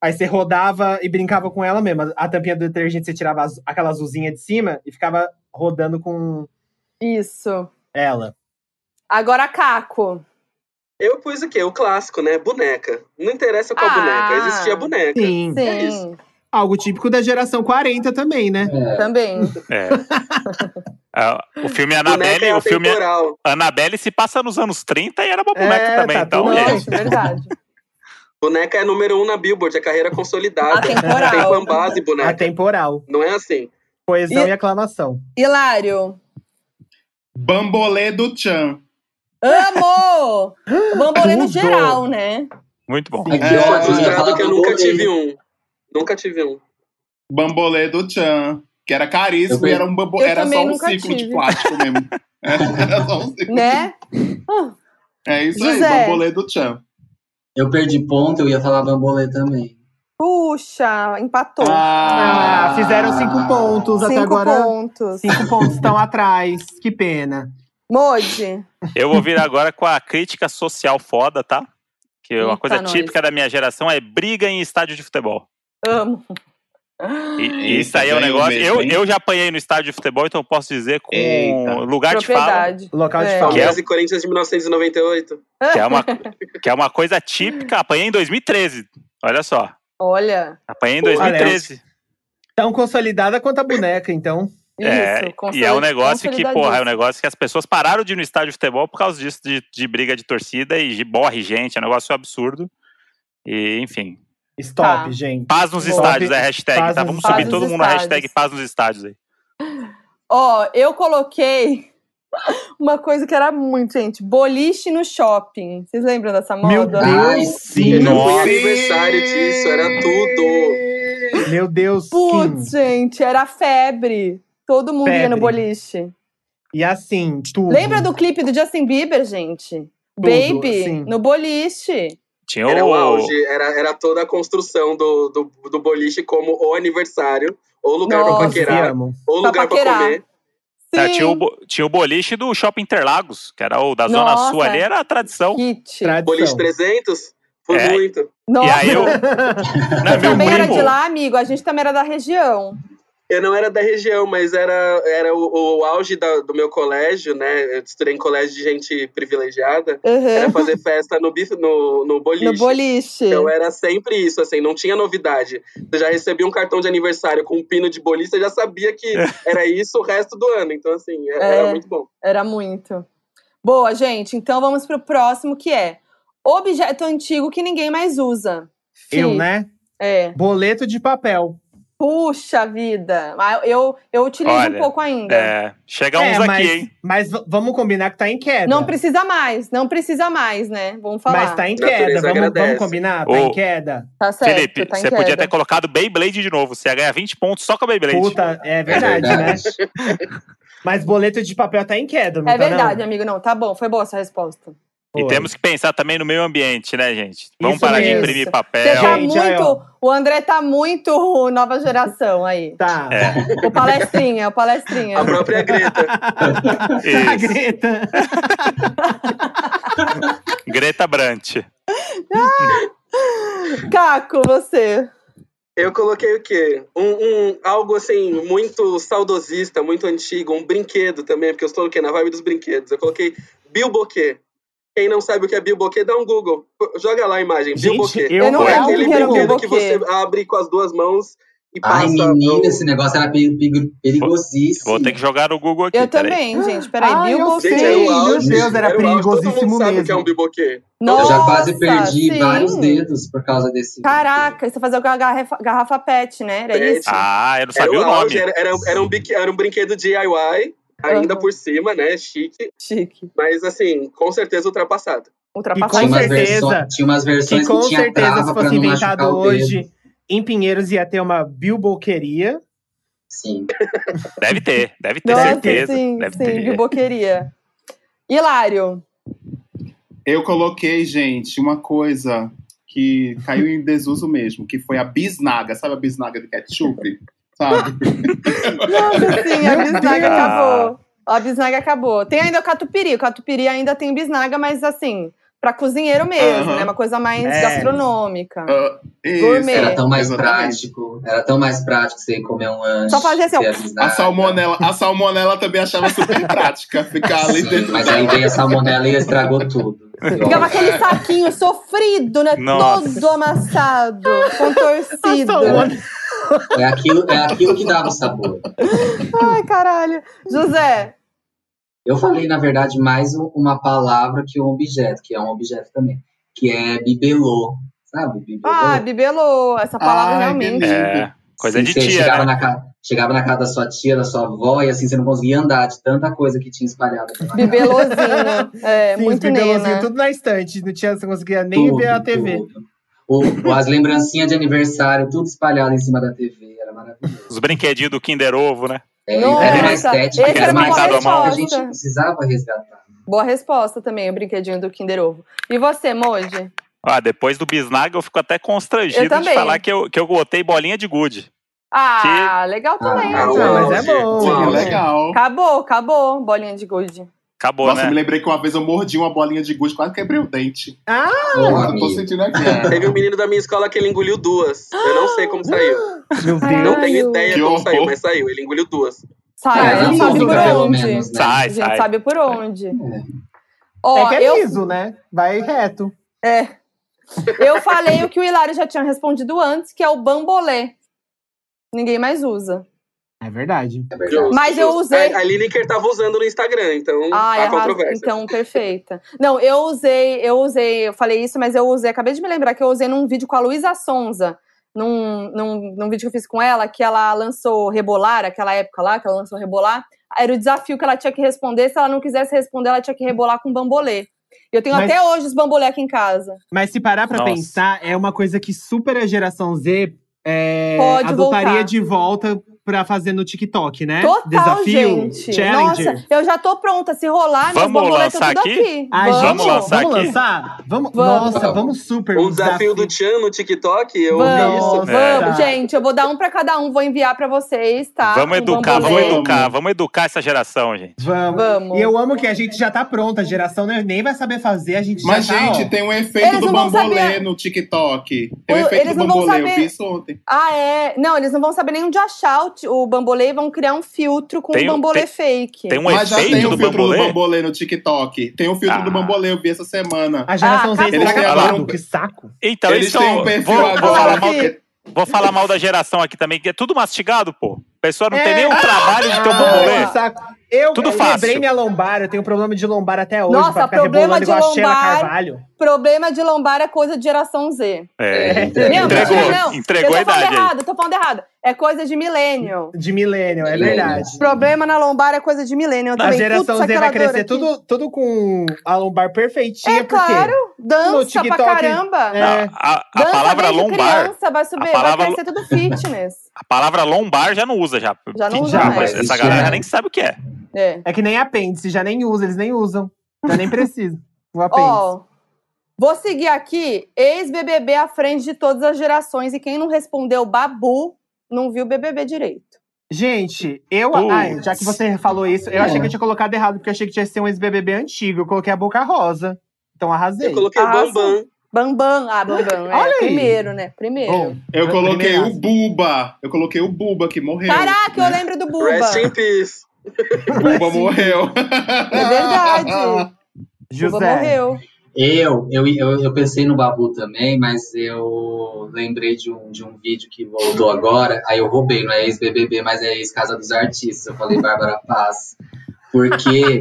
Aí você rodava e brincava com ela mesmo. A tampinha do detergente, você tirava az- aquela azulzinha de cima e ficava rodando com Isso. ela. Agora, Caco. Eu pus o quê? O clássico, né? Boneca. Não interessa qual Ah. boneca, existia boneca. Sim. Sim, É isso. Algo típico da geração 40 também, né? É. também. É. Ah, o filme Boneca Annabelle, é o filme atemporal. Annabelle se passa nos anos 30 e era uma boneca É, também. tá então, gente, Nossa, verdade. Boneca é número um na Billboard, é carreira consolidada. Atemporal. Tem fanbase, boneca. Atemporal. Não é assim. Poesão E- e aclamação. Hilário. Bambolê do Chan. Amo! Bambolê geral, né? muito bom. Ai, que É, frustrado que eu nunca tive um. Nunca tive um. Bambolê do Chan. Que era caríssimo e era, um bambo... Era só um ciclo de tive. plástico mesmo. Era só um ciclo. Né? É isso José. aí, bambolê do Chan. Eu perdi ponto, eu ia falar bambolê também. Puxa, empatou. Ah, fizeram cinco pontos até Cinco agora. pontos. Cinco pontos estão atrás. Que pena. Modi. Eu vou vir agora com a crítica social foda, tá? Que uma Eita, coisa nós. típica da minha geração é briga em estádio de futebol. Amo. E, e isso aí é um negócio. mesmo, eu, eu já apanhei no estádio de futebol, então eu posso dizer com Eita. lugar de fala. Local de É. fala. Que é- e Corinthians de 1998. que é, uma, que é uma coisa típica. Apanhei em 2013. Olha só. Olha. Apanhei em Pô, 2013. Tão consolidada quanto a boneca, então. É, Isso, e é um negócio que, porra, é um negócio que as pessoas pararam de ir no estádio de futebol por causa disso, de, de briga de torcida e de morre gente, é um negócio absurdo. E, enfim, Stop, Tá. gente. paz nos Boa. estádios é a hashtag, Paz tá? Vamos subir todo mundo na estádios. hashtag paz nos estádios aí. Ó, eu coloquei uma coisa que era muito, gente. Boliche no shopping. Vocês lembram dessa moda? Meu Deus, Ai, sim. Nossa. aniversário disso, era tudo. Meu Deus, Putz, sim. gente, era febre. Todo mundo ia no boliche. E assim, tudo. Lembra do clipe do Justin Bieber, gente? Tudo, Baby, sim. no boliche. Tinha Era o. auge, era, era toda a construção do, do, do boliche como o aniversário, ou lugar Nossa. pra paquerar, ou Pra lugar pra paquerar. comer. É, tinha, o, tinha o boliche do Shopping Interlagos, que era o da Zona Nossa. Sul ali, era a tradição. Tradição. Boliche 300? Foi É. muito. Nossa, E aí eu. você Não, meu também era primo. de lá, amigo? A gente também era da região. Eu não era da região, mas era, era o, o auge da- do meu colégio, né? Eu estudei em colégio de gente privilegiada. Uhum. Era fazer festa no, bif- no, no boliche. No boliche. Então era sempre isso, assim, não tinha novidade. Você já recebia um cartão de aniversário com um pino de boliche, você já sabia que era isso o resto do ano. Então, assim, é- É. era muito bom. Era muito. Boa, gente. Então vamos pro próximo, que é objeto antigo que ninguém mais usa. Fi. Eu, né? É. Boleto de papel. Puxa vida. Eu, eu utilizo Olha, um pouco ainda. É, chega é, uns aqui, mas, hein? mas vamos combinar que tá em queda. Não precisa mais, não precisa mais, né? Vamos falar. Mas tá em queda. Vamos, vamos combinar? Tá Ô, em queda. Tá certo, Felipe, tá em você podia queda. ter colocado Beyblade de novo. Você ia ganhar 20 pontos só com a Beyblade. Puta, é verdade, É né? verdade. Mas boleto de papel tá em queda, não É tá, verdade, não? amigo. Não, tá bom. Foi boa essa resposta. E Foi. temos que pensar também no meio ambiente, né, gente? Vamos Isso parar de mesmo. imprimir Você papel. tá Gente, aí, muito. ó. o André tá muito nova geração aí. Tá. É, O palestrinha, o palestrinha. A própria Greta. A isso. Greta. Greta Brant. Caco, você. Eu coloquei o quê? Um, um- algo assim, muito saudosista, muito antigo, um brinquedo também, porque eu estou o quê? Na vibe dos brinquedos. Eu coloquei bilboquê. Quem não sabe o que é bilboquê, dá um Google. Joga lá a imagem, Gente, bilboquê. eu Eu não É lembro aquele que era brinquedo que bilboquê. você abre com as duas mãos e Ai, passa. menina, o- esse negócio era peri- peri- perigosíssimo. Vou ter que jogar no Google aqui. Eu também, gente. Peraí, Ah, eu Bilbo sei. Gente, era o Meu. Deus, era auge. Todo perigosíssimo mundo sabe o que é um bilboquê. Eu já quase Nossa, perdi sim. vários dedos por causa desse. Caraca, você fazia com a garrafa, garrafa pet, né? Era Pet. isso? Ah, eu não Era sabia o o nome. auge, era, era, era um, era um brinquedo DIY, ainda Uhum. por cima, né? Chique, Chique. mas assim, com certeza ultrapassado. Ultrapassado. Com certeza. tinha umas Que versões com que tinha certeza, trava se fosse inventado hoje, em Pinheiros ia ter uma bilboqueria. Sim. Deve ter, deve ter Nossa, certeza. sim, deve sim, ter. bilboqueria. Hilário. Eu coloquei, gente, uma coisa que caiu em desuso mesmo, que foi a bisnaga. Sabe a bisnaga do ketchup? Sabe? Nossa, sim, a bisnaga acabou. A bisnaga acabou. Tem ainda o catupiry. O catupiry ainda tem bisnaga, mas assim, pra cozinheiro mesmo, né? Uma coisa mais É. gastronômica. Isso, Gourmet. Era tão mais exatamente. prático. Era tão mais prático você comer um lanche. Só fazer assim, A bisnaga. salmonela, a salmonela também achava super prática ficar ali Sim, dentro mas aí veio a salmonela e estragou tudo. Ficava aquele saquinho sofrido, né? Nossa. Todo amassado, contorcido. É aquilo, é aquilo que dava o sabor. Ai, caralho. José, Eu falei, na verdade, mais um- uma palavra que um objeto, que é um objeto também, que é bibelô. Sabe? Bibelô. ah, bibelô. Essa palavra Ai, realmente. É, coisa Sim, de tia, chegava, né? na ca- chegava na casa da sua tia, da sua avó, e assim você não conseguia andar de tanta coisa que tinha espalhada. Bibelôzinho. É, Sim, muito bibelôzinhos nena. tudo na estante. Não tinha, você conseguia nem Tudo, ver a TV. tudo. O, o- as lembrancinhas de aniversário, tudo espalhado em cima da TV. Era maravilhoso. Os brinquedinhos do Kinder Ovo, né? É, Nossa, era uma estética, era uma estética que a gente precisava resgatar. Boa resposta também, o brinquedinho do Kinder Ovo. E você, Moji? Ah, depois do bisnaga eu fico até constrangido de falar que eu, que eu botei bolinha de gude. Ah, legal também. Ah? Não, mas é bom. o Sim, legal. Acabou, acabou. Bolinha de gude. Acabou, Nossa, eu me né? lembrei que uma vez eu mordi uma bolinha de gude, quase quebrei o dente. Ah, amigo. tô sentindo aqui. Teve um menino da minha escola que ele engoliu duas. Eu não sei como saiu. meu Ai, Não Deus. tenho ideia Que como horror. saiu, mas saiu. Ele engoliu duas. Sai, a gente é sabe liso, por né? Onde. menos, né? A Sai, gente sai. sabe por onde. É. Ó, é que é eu, liso, né? Vai reto. é, eu falei o que o Hilário já tinha respondido antes, que é o bambolê. Ninguém mais usa. É verdade. É verdade. Mas eu usei- A, a Lineker tava usando no Instagram, então Ai, há arrasa- controvérsia. então, perfeita. Não, eu usei, eu usei, eu falei isso, mas eu usei, acabei de me lembrar que eu usei num vídeo com a Luísa Sonza, num, num, num vídeo que eu fiz com ela, que ela lançou Rebolar, aquela época lá, que ela lançou Rebolar. Era o desafio que ela tinha que responder. Se ela não quisesse responder, ela tinha que rebolar com bambolê. Eu tenho Mas- até hoje os bambolê aqui em casa. Mas se parar pra Nossa. pensar, é uma coisa que super a geração Z é, Pode adotaria voltar. de volta pra fazer no TikTok, né? Total, Desafio, gente. Challenger. Nossa, eu já tô pronta. Se rolar, Vamos lançar tudo aqui? aqui. Ai, vamos, vamos lançar Vamos aqui? lançar? Vamos, Vamos. Nossa, vamos super. Um desafio do Tchan no TikTok, eu Vamos, isso. vamos, É. Tá. gente. Eu vou dar um pra cada um, vou enviar pra vocês, tá? Vamos Um educar, vamos educar, vamos educar essa geração, gente. Vamos. Vamos. E eu amo que a gente já tá pronta. A geração nem nem vai saber fazer, a gente Mas, já tá, gente, ó. tem um efeito Eles do bambolê saber- no TikTok. Tem um O- efeito eles do não vão bambolê, eu saber- vi isso ontem. Ah, é? Não, eles não vão saber nem onde achar o, o bambolê e vão criar um filtro com Tem o um- bambolê tem- fake. Tem um Mas já efeito tem o do filtro bambolê? do bambolê no TikTok. Tem o filtro Ah. do bambolê, eu vi essa semana. A geração Ah, Z estraga Eles tudo, um- que saco. Então, Eles isso têm um perfil vou, vou agora. falar mal, vou falar mal da geração aqui também, que é tudo mastigado, pô. A pessoa não tem É. nem o trabalho de ter um Ah, bambolê. saco. Eu, Tudo eu fácil. quebrei minha lombar, eu tenho problema de lombar até hoje. Nossa, pra ficar problema de lombar. Problema de lombar é coisa de geração Z. É. Não, Entregou, mentira, não. entregou eu a tô falando idade aí. errado, eu tô falando errado. É coisa de milênio. De milênio, é verdade. Problema na lombar é coisa de milênio. Eu A também. geração Putz, Z vai crescer tudo, tudo com a lombar perfeitinha, É porque claro, dança pra TikTok, caramba. é, Não, a, a Dança palavra desde lombar, criança, vai subir, a palavra- vai crescer tudo fitness. a palavra lombar já não usa já. Já não usa Já, mais. mas- Essa galera já nem sabe o que é. É. é que nem apêndice, já nem usa, eles nem usam. Já nem precisa. O apêndice. Ó, vou seguir aqui, ex-BBB à frente de todas as gerações. E quem não respondeu Babu, não viu BBB direito. Gente, eu. Putz. Ai, já que você falou isso, eu achei que eu tinha colocado errado, porque eu achei que tinha que ser um ex-BBB antigo. Eu coloquei a Boca Rosa. Então arrasei. Eu coloquei o Arrasou. Bambam. Bambam, ah, Bambam, é Olha aí. primeiro, né? Primeiro. Bom, Eu coloquei o Buba. Eu coloquei o Buba, que morreu. Caraca, eu né? lembro do Buba. Rest in peace. O Buba morreu. É verdade. Buba José. morreu. Eu, eu, eu, eu pensei no Babu também, mas eu lembrei de um, de um vídeo que voltou agora. Aí eu roubei, não é ex-BBB, mas é ex-Casa dos Artistas. Eu falei Bárbara Paz. Porque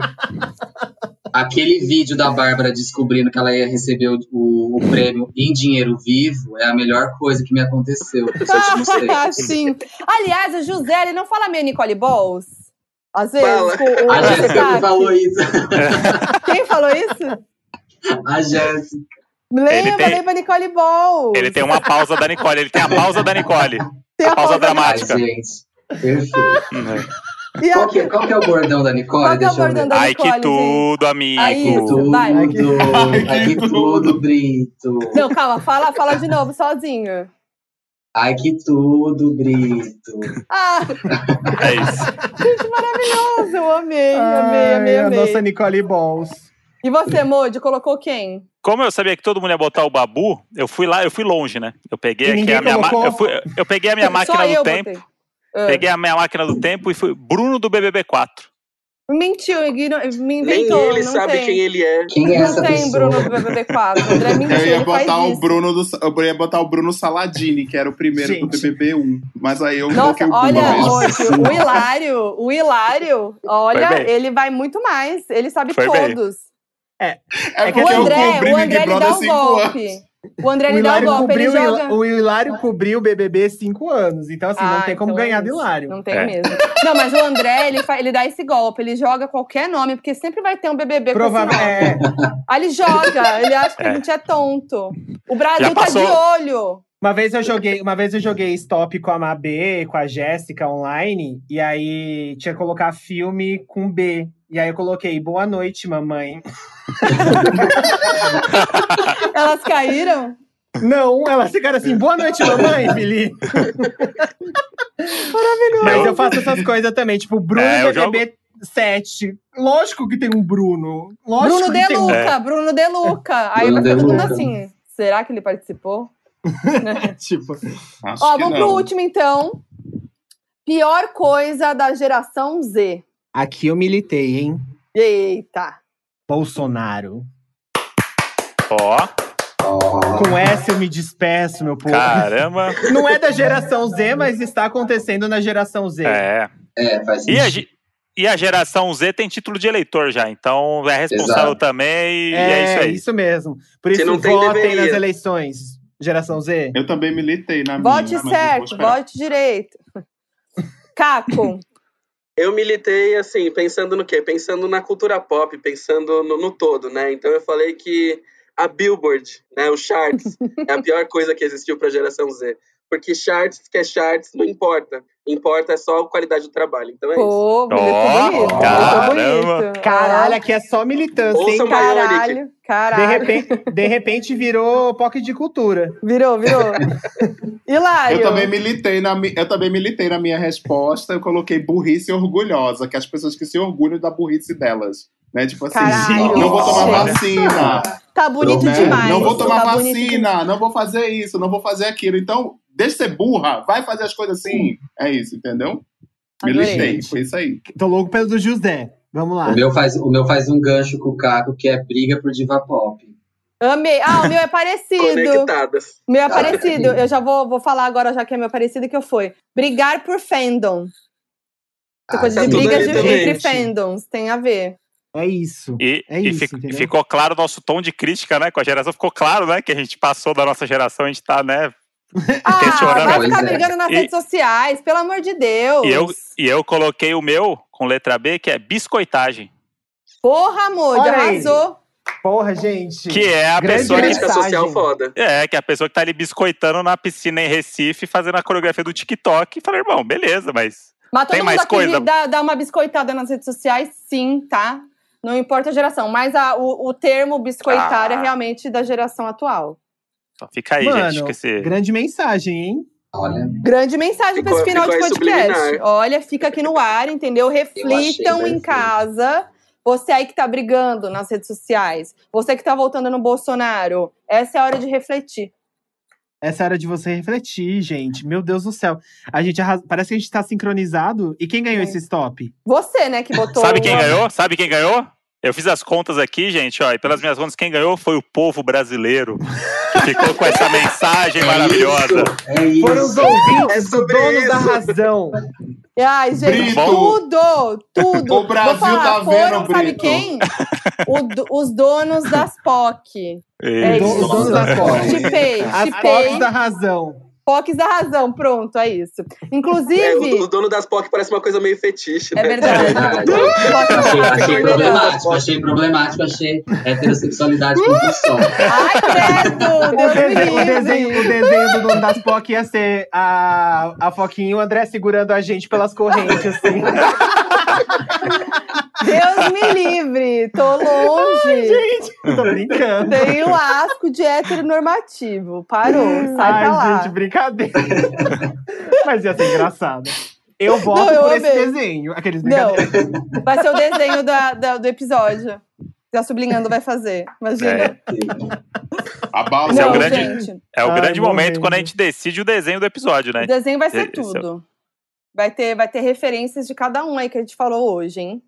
aquele vídeo da Bárbara descobrindo que ela ia receber o, o- o prêmio em dinheiro vivo é a melhor coisa que me aconteceu. Eu só te mostrei. Ah, sim. Aliás, o José, ele não fala meio Nicole Balls? Às vezes, Fala. com o A Jéssica falou isso. Quem falou isso? A Jéssica. Lembra, tem- lembra Nicole Balls. Ele tem uma pausa da Nicole, ele tem a pausa da Nicole. Tem a pausa pausa Ai, dramática. gente. Perfeito. A- Qual que, é- qual que é o bordão da Nicole? Qual que é o Deixa eu ver. bordão da Ai, Nicole, que tudo, amigo. Aí, Que tudo, vai. ai, Ai, que que tudo, Brito. Não, calma, fala, fala de novo, sozinho. Ai, que tudo, Brito. Ah, É isso. nossa, eu amei, amei, Ai, amei, a amei. nossa Nicole Balls. E você, Modi, colocou quem? Como eu sabia que todo mundo ia botar o Babu, eu fui lá, eu fui longe, né? Eu peguei aqui a minha colocou? eu, fui- eu peguei a minha máquina eu do tempo, botei. Ah. peguei a minha máquina do tempo e fui Bruno do BBB4. Mentiu, igno- me Nem inventou. ele não sabe tem. quem ele é. Quem é Não essa tem pessoa? Bruno do BBB4. André mentiu, Eu ia ele botar o isso. Bruno do, eu ia botar o Bruno Saladini, que era o primeiro do Gente. BBB 1. Mas aí eu Nossa, coloquei o olha. Modi, o Hilário, o Hilário, olha, bem. ele vai muito mais. Ele sabe Foi bem. todos. É que O porque eu André, cobri o Big André ele Brother dá um 5 anos. O André O ele dá um Hilário, golpe, ele cobriu, o joga. O Hilário cobriu o BBB cinco anos. Então, assim, não Ah, tem como então é ganhar do isso. Hilário. Não tem É. mesmo. Não, mas o André, ele, fa- ele dá esse golpe. Ele joga qualquer nome, porque sempre vai ter um BBB nome. É, Aí ele joga, ele acha que É. a gente é tonto. O Brasil tá de olho. Uma vez eu joguei, uma vez eu joguei stop com a Mabê, com a Jéssica online, e aí tinha que colocar filme com B. E aí eu coloquei Boa noite, mamãe. Elas caíram. Não, elas ficaram assim, boa noite, mamãe, Fili. Maravilhoso. Mas eu faço essas coisas também, tipo, Bruno É, eu BBB 7. Lógico que tem um Bruno. Lógico Bruno que De tem um. Luca, Bruno De Luca. Aí Bruno vai ficar todo mundo Luca. assim. Será que ele participou? Tipo, Acho Ó, que vamos não. pro último então. Pior coisa da geração Z. aqui eu militei, hein? Eita. Bolsonaro. Ó, Com essa eu me despeço, meu povo. Caramba. Não é da geração Z, mas está acontecendo na geração Z. É. É, faz E a, sentido. ge- e a geração Z tem título de eleitor já, então é responsável Exato. também e é, isso aí. mesmo. Por isso, não tem, votem deveria. nas eleições, geração Z. Eu também militei na Vote minha. certo, vote direito. Caco, Eu militei, assim, pensando no quê? Pensando na cultura pop, pensando no, no todo, né? Então eu falei que a Billboard, né, o charts, é a pior coisa que existiu pra geração Z. Porque charts, que é charts, não importa. Importa é só a qualidade do trabalho. Então é isso. pô, bonito, bonito. caramba. Bonito. Caralho, aqui é só militância, hein? Bionic. Caralho, De caralho. repente, de repente virou POC de cultura. Virou, virou. Hilário. Eu também militei na eu também militei na minha resposta, eu coloquei burrice orgulhosa, que é as pessoas que se orgulham da burrice delas, né? Tipo assim, Caralho. não vou tomar Gente. vacina, Tá bonito né? demais. não vou tomar tá bonito vacina, não vou fazer isso, não vou fazer aquilo. Então, deixa de ser burra, vai fazer as coisas assim. É isso, entendeu? Militei, foi isso aí. Tô louco pelo do José. Vamos lá. O meu, faz, o meu faz um gancho com o Caco, que é briga por diva pop. Amei. Ah, o meu é parecido. Conectadas. O meu é parecido. Eu já vou, vou falar agora, já que é meu parecido, que eu foi. Brigar por fandom. Essa Ah, coisa tá de briga de, entre fandoms. Tem a ver. É isso. E, É e isso, fic- entendeu? ficou claro o nosso tom de crítica, né? Com a geração, ficou claro, né? Que a gente passou da nossa geração, a gente tá, né? Ah, vai ficar é. brigando nas E- redes sociais, pelo amor de Deus. E eu, e eu coloquei o meu com letra B, que é biscoitagem. Porra, amor, Olha aí. arrasou. Porra, gente. Que é a Grande pessoa que. Social foda. É, que é a pessoa que tá ali biscoitando na piscina em Recife, fazendo a coreografia do TikTok. E falei, irmão, beleza, mas. Mas todo Tem mundo mais coisa? Dá, dá uma biscoitada nas redes sociais, sim, tá? Não importa a geração. Mas a- o, o termo biscoitar Ah. é realmente da geração atual. Só fica aí, Mano, gente, esse. grande mensagem, hein? Olha, Grande mensagem para esse final de podcast. subliminar. Olha, fica aqui no ar, entendeu? Reflitam em casa. Você aí que tá brigando nas redes sociais, você que tá voltando no Bolsonaro, essa é a hora de refletir. Essa é a hora de você refletir, gente. Meu Deus do céu. A gente arras- Parece que a gente tá sincronizado. E quem ganhou É. esse stop? Você, né, que botou. Sabe quem ganhou? Sabe quem ganhou? Eu fiz as contas aqui, gente, ó, e pelas minhas contas, quem ganhou foi o povo brasileiro. Que ficou com essa mensagem é maravilhosa. isso, é isso. Foram os ouvintes É do dono da isso. razão. Ai, gente, Brito. tudo, tudo. O Brasil Vou falar, tá vendo, foram, sabe Brito. quem? O os donos das POC. É Os isso. donos da POC. Chipei, As. POCs da razão. POCs da razão, pronto, é isso. É, Inclusive, o, o dono das POC parece uma coisa meio fetiche, é né? verdade. Achei, problemático, achei problemático, achei heterossexualidade compulsão. Ai, credo, O Deus desenho, o, desenho, o livre. desenho do dono das POC ia ser a, a Foquinha e o André segurando a gente pelas correntes, assim. Deus me livre, tô longe. Tô brincando. Tem o asco de heteronormativo. Parou, sai Ai, pra lá. gente, brincadeira. Mas ia ser engraçado. Eu voto Não, eu por esse amei. desenho. Aqueles Não, vai ser o desenho da- da- do episódio. Já sublinhando vai fazer. Imagina. É, A Esse é o grande- gente. é o Ai, grande momento quando a gente decide o desenho do episódio, né? O desenho vai ser Esse é o- tudo. Vai ter, vai ter referências de cada um aí que a gente falou hoje, hein?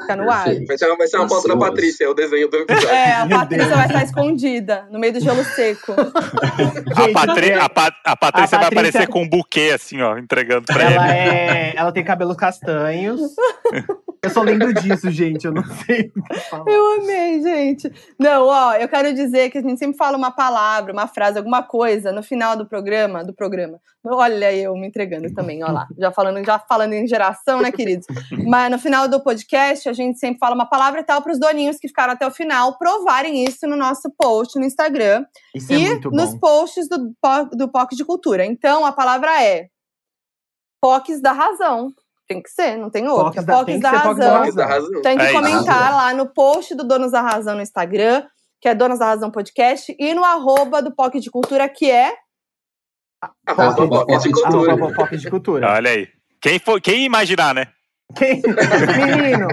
Fica no ar. Vai ser uma, vai ser uma foto da. Patrícia, é o desenho do episódio. É, a Patrícia vai estar escondida no meio do gelo seco. A, Patri- a, Pa- a Patrícia a vai Patrícia- aparecer com um buquê, assim, ó, entregando pra ele. Ela, é, ela tem cabelos castanhos. Eu só lembro disso, gente. Eu não sei o que falar. Eu amei, gente. Não, ó, eu quero dizer que a gente sempre fala uma palavra, uma frase, alguma coisa no final do programa, do programa. Olha eu me entregando também, ó lá. Já falando, já falando em geração, né, queridos? Mas no final do podcast, a gente sempre fala uma palavra e tal para os doninhos que ficaram até o final provarem isso no nosso post no Instagram Isso é e muito nos posts do, do POC de Cultura. Então, a palavra é POCs da razão. Tem que ser, não tem da- tem POCs que da POCs da razão. Fox da razão. Tem que É isso. comentar lá no post do Donos da Razão no Instagram, que é Donos da Razão Podcast, e no arroba do POC de Cultura, que é. Arroba Fox, POC de Fox, cultura. Arroba POC de cultura. Olha aí. Quem, foi, quem imaginar, né? Quem? Menino,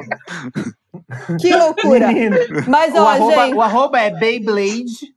Que loucura! menino. Mas, O ó, arroba, gente. o arroba é Beyblade.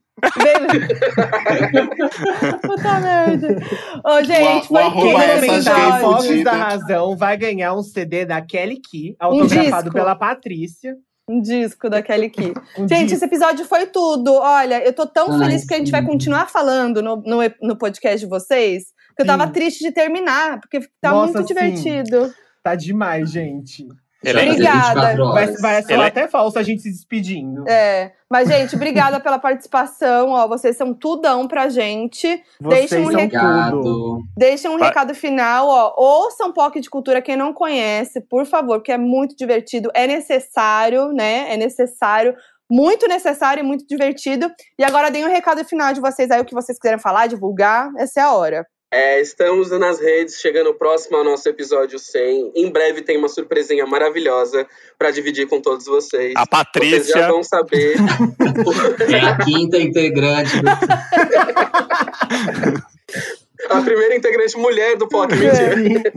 Puta merda. Ô, gente, o foi Quem é Fox fudida. da Razão vai ganhar um CD da Kelly Key, autografado disco. pela Patrícia. Um disco da Kelly Key. Um Gente, disco. esse episódio foi tudo. Olha, eu tô tão Ai, feliz porque a gente vai sim. continuar falando no, no, no podcast de vocês. Que eu tava Sim. triste de terminar, porque tá Nossa, muito sim. divertido. Tá demais, gente. É- Obrigada. 24 Vai, vai Ele é- até falso a gente se despedindo. É. Mas, gente, obrigada pela participação. Ó, vocês são tudão pra gente. Vocês Deixa um tudo. Deixem um Vai. recado final, ó. Ouçam POC de Cultura quem não conhece, por favor, porque é muito divertido. É necessário, né? É necessário. Muito necessário e muito divertido. E agora deem um recado final de vocês aí, o que vocês quiserem falar, divulgar. Essa é a hora. É, estamos nas redes, chegando próximo ao nosso episódio 100. Em breve tem uma surpresinha maravilhosa para dividir com todos vocês. A Vocês já Patrícia. vão saber. É a quinta integrante do a primeira integrante mulher do POC, mentira.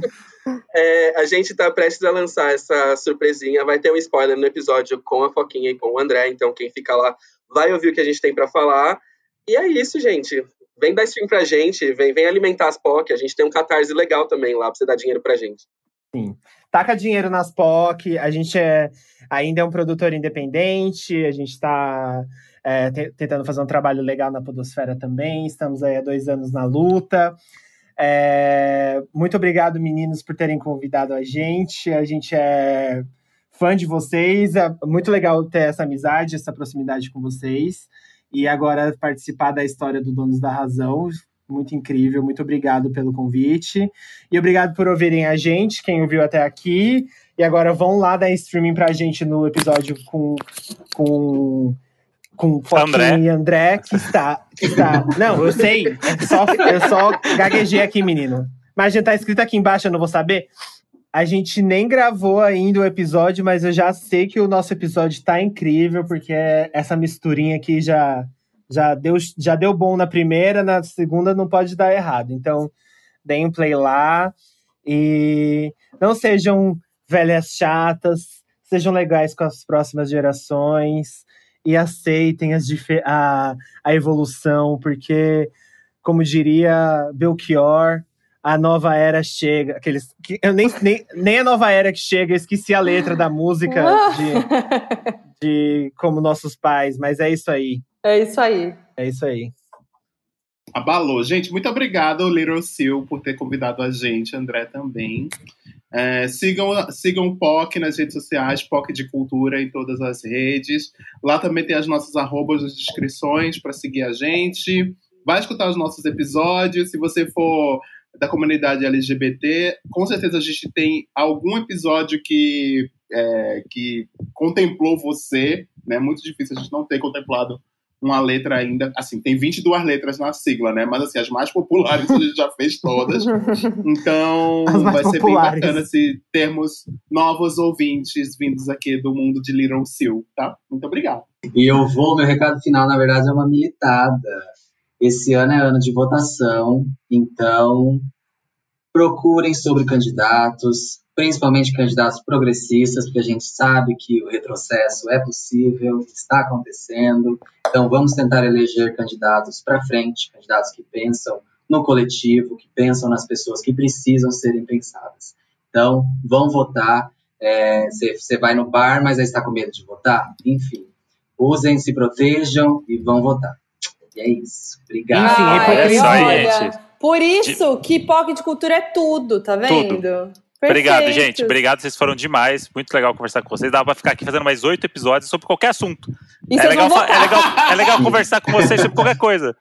É, a gente tá prestes a lançar essa surpresinha. Vai ter um spoiler no episódio com a Foquinha e com o André. Então, quem fica lá vai ouvir o que a gente tem para falar. E é isso, gente. Vem dar stream pra gente, vem, vem alimentar as POC. A gente tem um catarse legal também lá pra você dar dinheiro pra gente. Taca dinheiro nas POC, a gente é, ainda é um produtor independente, a gente está tentando fazer um trabalho legal na Podosfera também, estamos aí há dois anos na luta. É, muito obrigado, meninos, por terem convidado a gente. A gente é fã de vocês, é muito legal ter essa amizade, essa proximidade com vocês. E agora participar da história do Donos da Razão, muito incrível. Muito obrigado pelo convite. E obrigado por ouvirem a gente, quem ouviu até aqui. E agora vão lá dar streaming pra gente no episódio com com com Foquinha André. e André, que está, que está. Não, eu sei. É só, eu só gaguejei aqui, menino. Mas já tá escrito aqui embaixo, eu não vou saber. A gente nem gravou ainda o episódio, mas eu já sei que o nosso episódio tá incrível, porque essa misturinha aqui já, já, deu, já deu bom na primeira, na segunda não pode dar errado. Então, deem play lá e não sejam velhas chatas, sejam legais com as próximas gerações e aceitem as a, a evolução, porque, como diria Belchior, a nova era chega. Aqueles, que, eu nem, nem, nem a nova era que chega, eu esqueci a letra da música de, de Como Nossos Pais, mas é isso aí. É isso aí. É isso aí. Abalou. Gente, muito obrigado, Little Seal, por ter convidado a gente, André também. É, sigam, sigam o POC nas redes sociais, POC de Cultura em todas as redes. Lá também tem as nossas arrobas nas descrições para seguir a gente. Vai escutar os nossos episódios. Se você for da comunidade LGBT, com certeza a gente tem algum episódio que, é, que contemplou você. É né? muito difícil a gente não ter contemplado uma letra ainda. Assim, tem 22 letras na sigla, né? Mas assim, as mais populares a gente já fez todas. Então, vai ser bem populares. bacana se termos novos ouvintes vindos aqui do mundo de Little Seal, tá? Muito obrigado. E eu vou, meu recado final, na verdade, é uma militada. Esse ano é ano de votação, então procurem sobre candidatos, principalmente candidatos progressistas, porque a gente sabe que o retrocesso é possível, está acontecendo. Então vamos tentar eleger candidatos para frente, candidatos que pensam no coletivo, que pensam nas pessoas que precisam serem pensadas. Então vão votar. Você vai no bar, mas aí está com medo de votar? Enfim, usem, se protejam e vão votar. E é isso. Obrigado. Enfim, é Ai, hipocrisia. olha, gente. Por isso que POC de cultura é tudo, tá vendo? Obrigado, Perfeito. gente. Obrigado, vocês foram demais. Muito legal conversar com vocês. Dá pra ficar aqui fazendo mais oito episódios sobre qualquer assunto. É legal, é, legal, é legal conversar com vocês sobre qualquer coisa.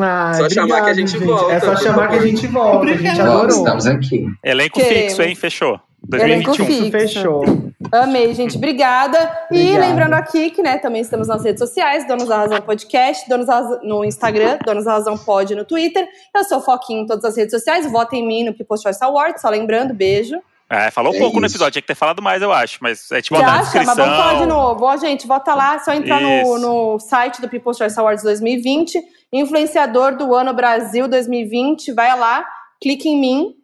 Ah, Só chamar que a gente volta, É só por chamar que a gente volta. A gente adorou. estamos aqui. Elenco Queremos. fixo, hein? Fechou. Elenco 2021. fixo. Fechou. Amei, gente. Obrigada. E Obrigado. lembrando aqui que, né, também estamos nas redes sociais, Donos da Razão Podcast, Donos da Razão no Instagram, Donos da Razão Pod no Twitter. Eu sou Foquinha em todas as redes sociais. Votem em mim no People's Choice Awards, só lembrando, beijo. É, falou É pouco no isso. episódio, tinha que ter falado mais, eu acho. Mas a gente Você bota na acha? Mas descrição. vamos falar de novo. Ó, gente, vota lá, é só entrar no, no site do People's Choice Awards 2020. Influenciador do ano Brasil 2020. Vai lá, clique em mim.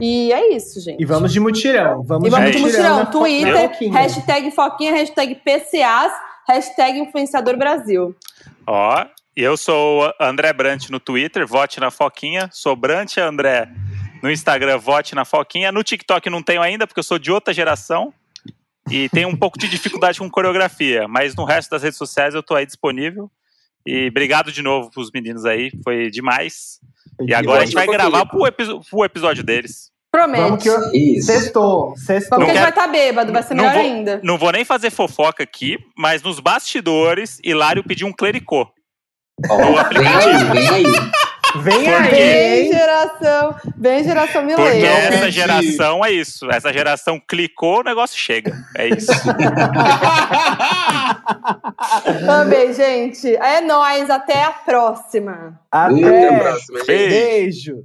E é isso, gente. E vamos de mutirão. Vamos E vamos de mutirão. na Twitter, Foquinha. hashtag Foquinha, hashtag PCAs, hashtag Influenciador Brasil. Ó, eu sou André Brant no Twitter, vote na Foquinha. Sou Brant André no Instagram, vote na Foquinha. No TikTok não tenho ainda, porque eu sou de outra geração. e tenho um pouco de dificuldadi com coreografia, mas no resto das redes sociais eu tô aí disponível. E obrigado de novo pros meninos aí, foi demais. E agora a gente vai gravar pro, episo- pro episódio deles. Promete. Vamos que eu... Isso. Sextou, sextou. Vamos que a gente vai estar bêbado, vai ser Não melhor vou- ainda. Não vou nem fazer fofoca aqui, mas nos bastidores, Hilário pediu um clericô. Ó, vem aí, vem aí. Vem aí? Bem geração, bem geração Porque milênio. essa pedi. geração é isso. Essa geração clicou, o negócio chega. É isso. Amei, gente. É nóis, até a próxima. Até a Até. próxima, gente. Beijo. Beijo.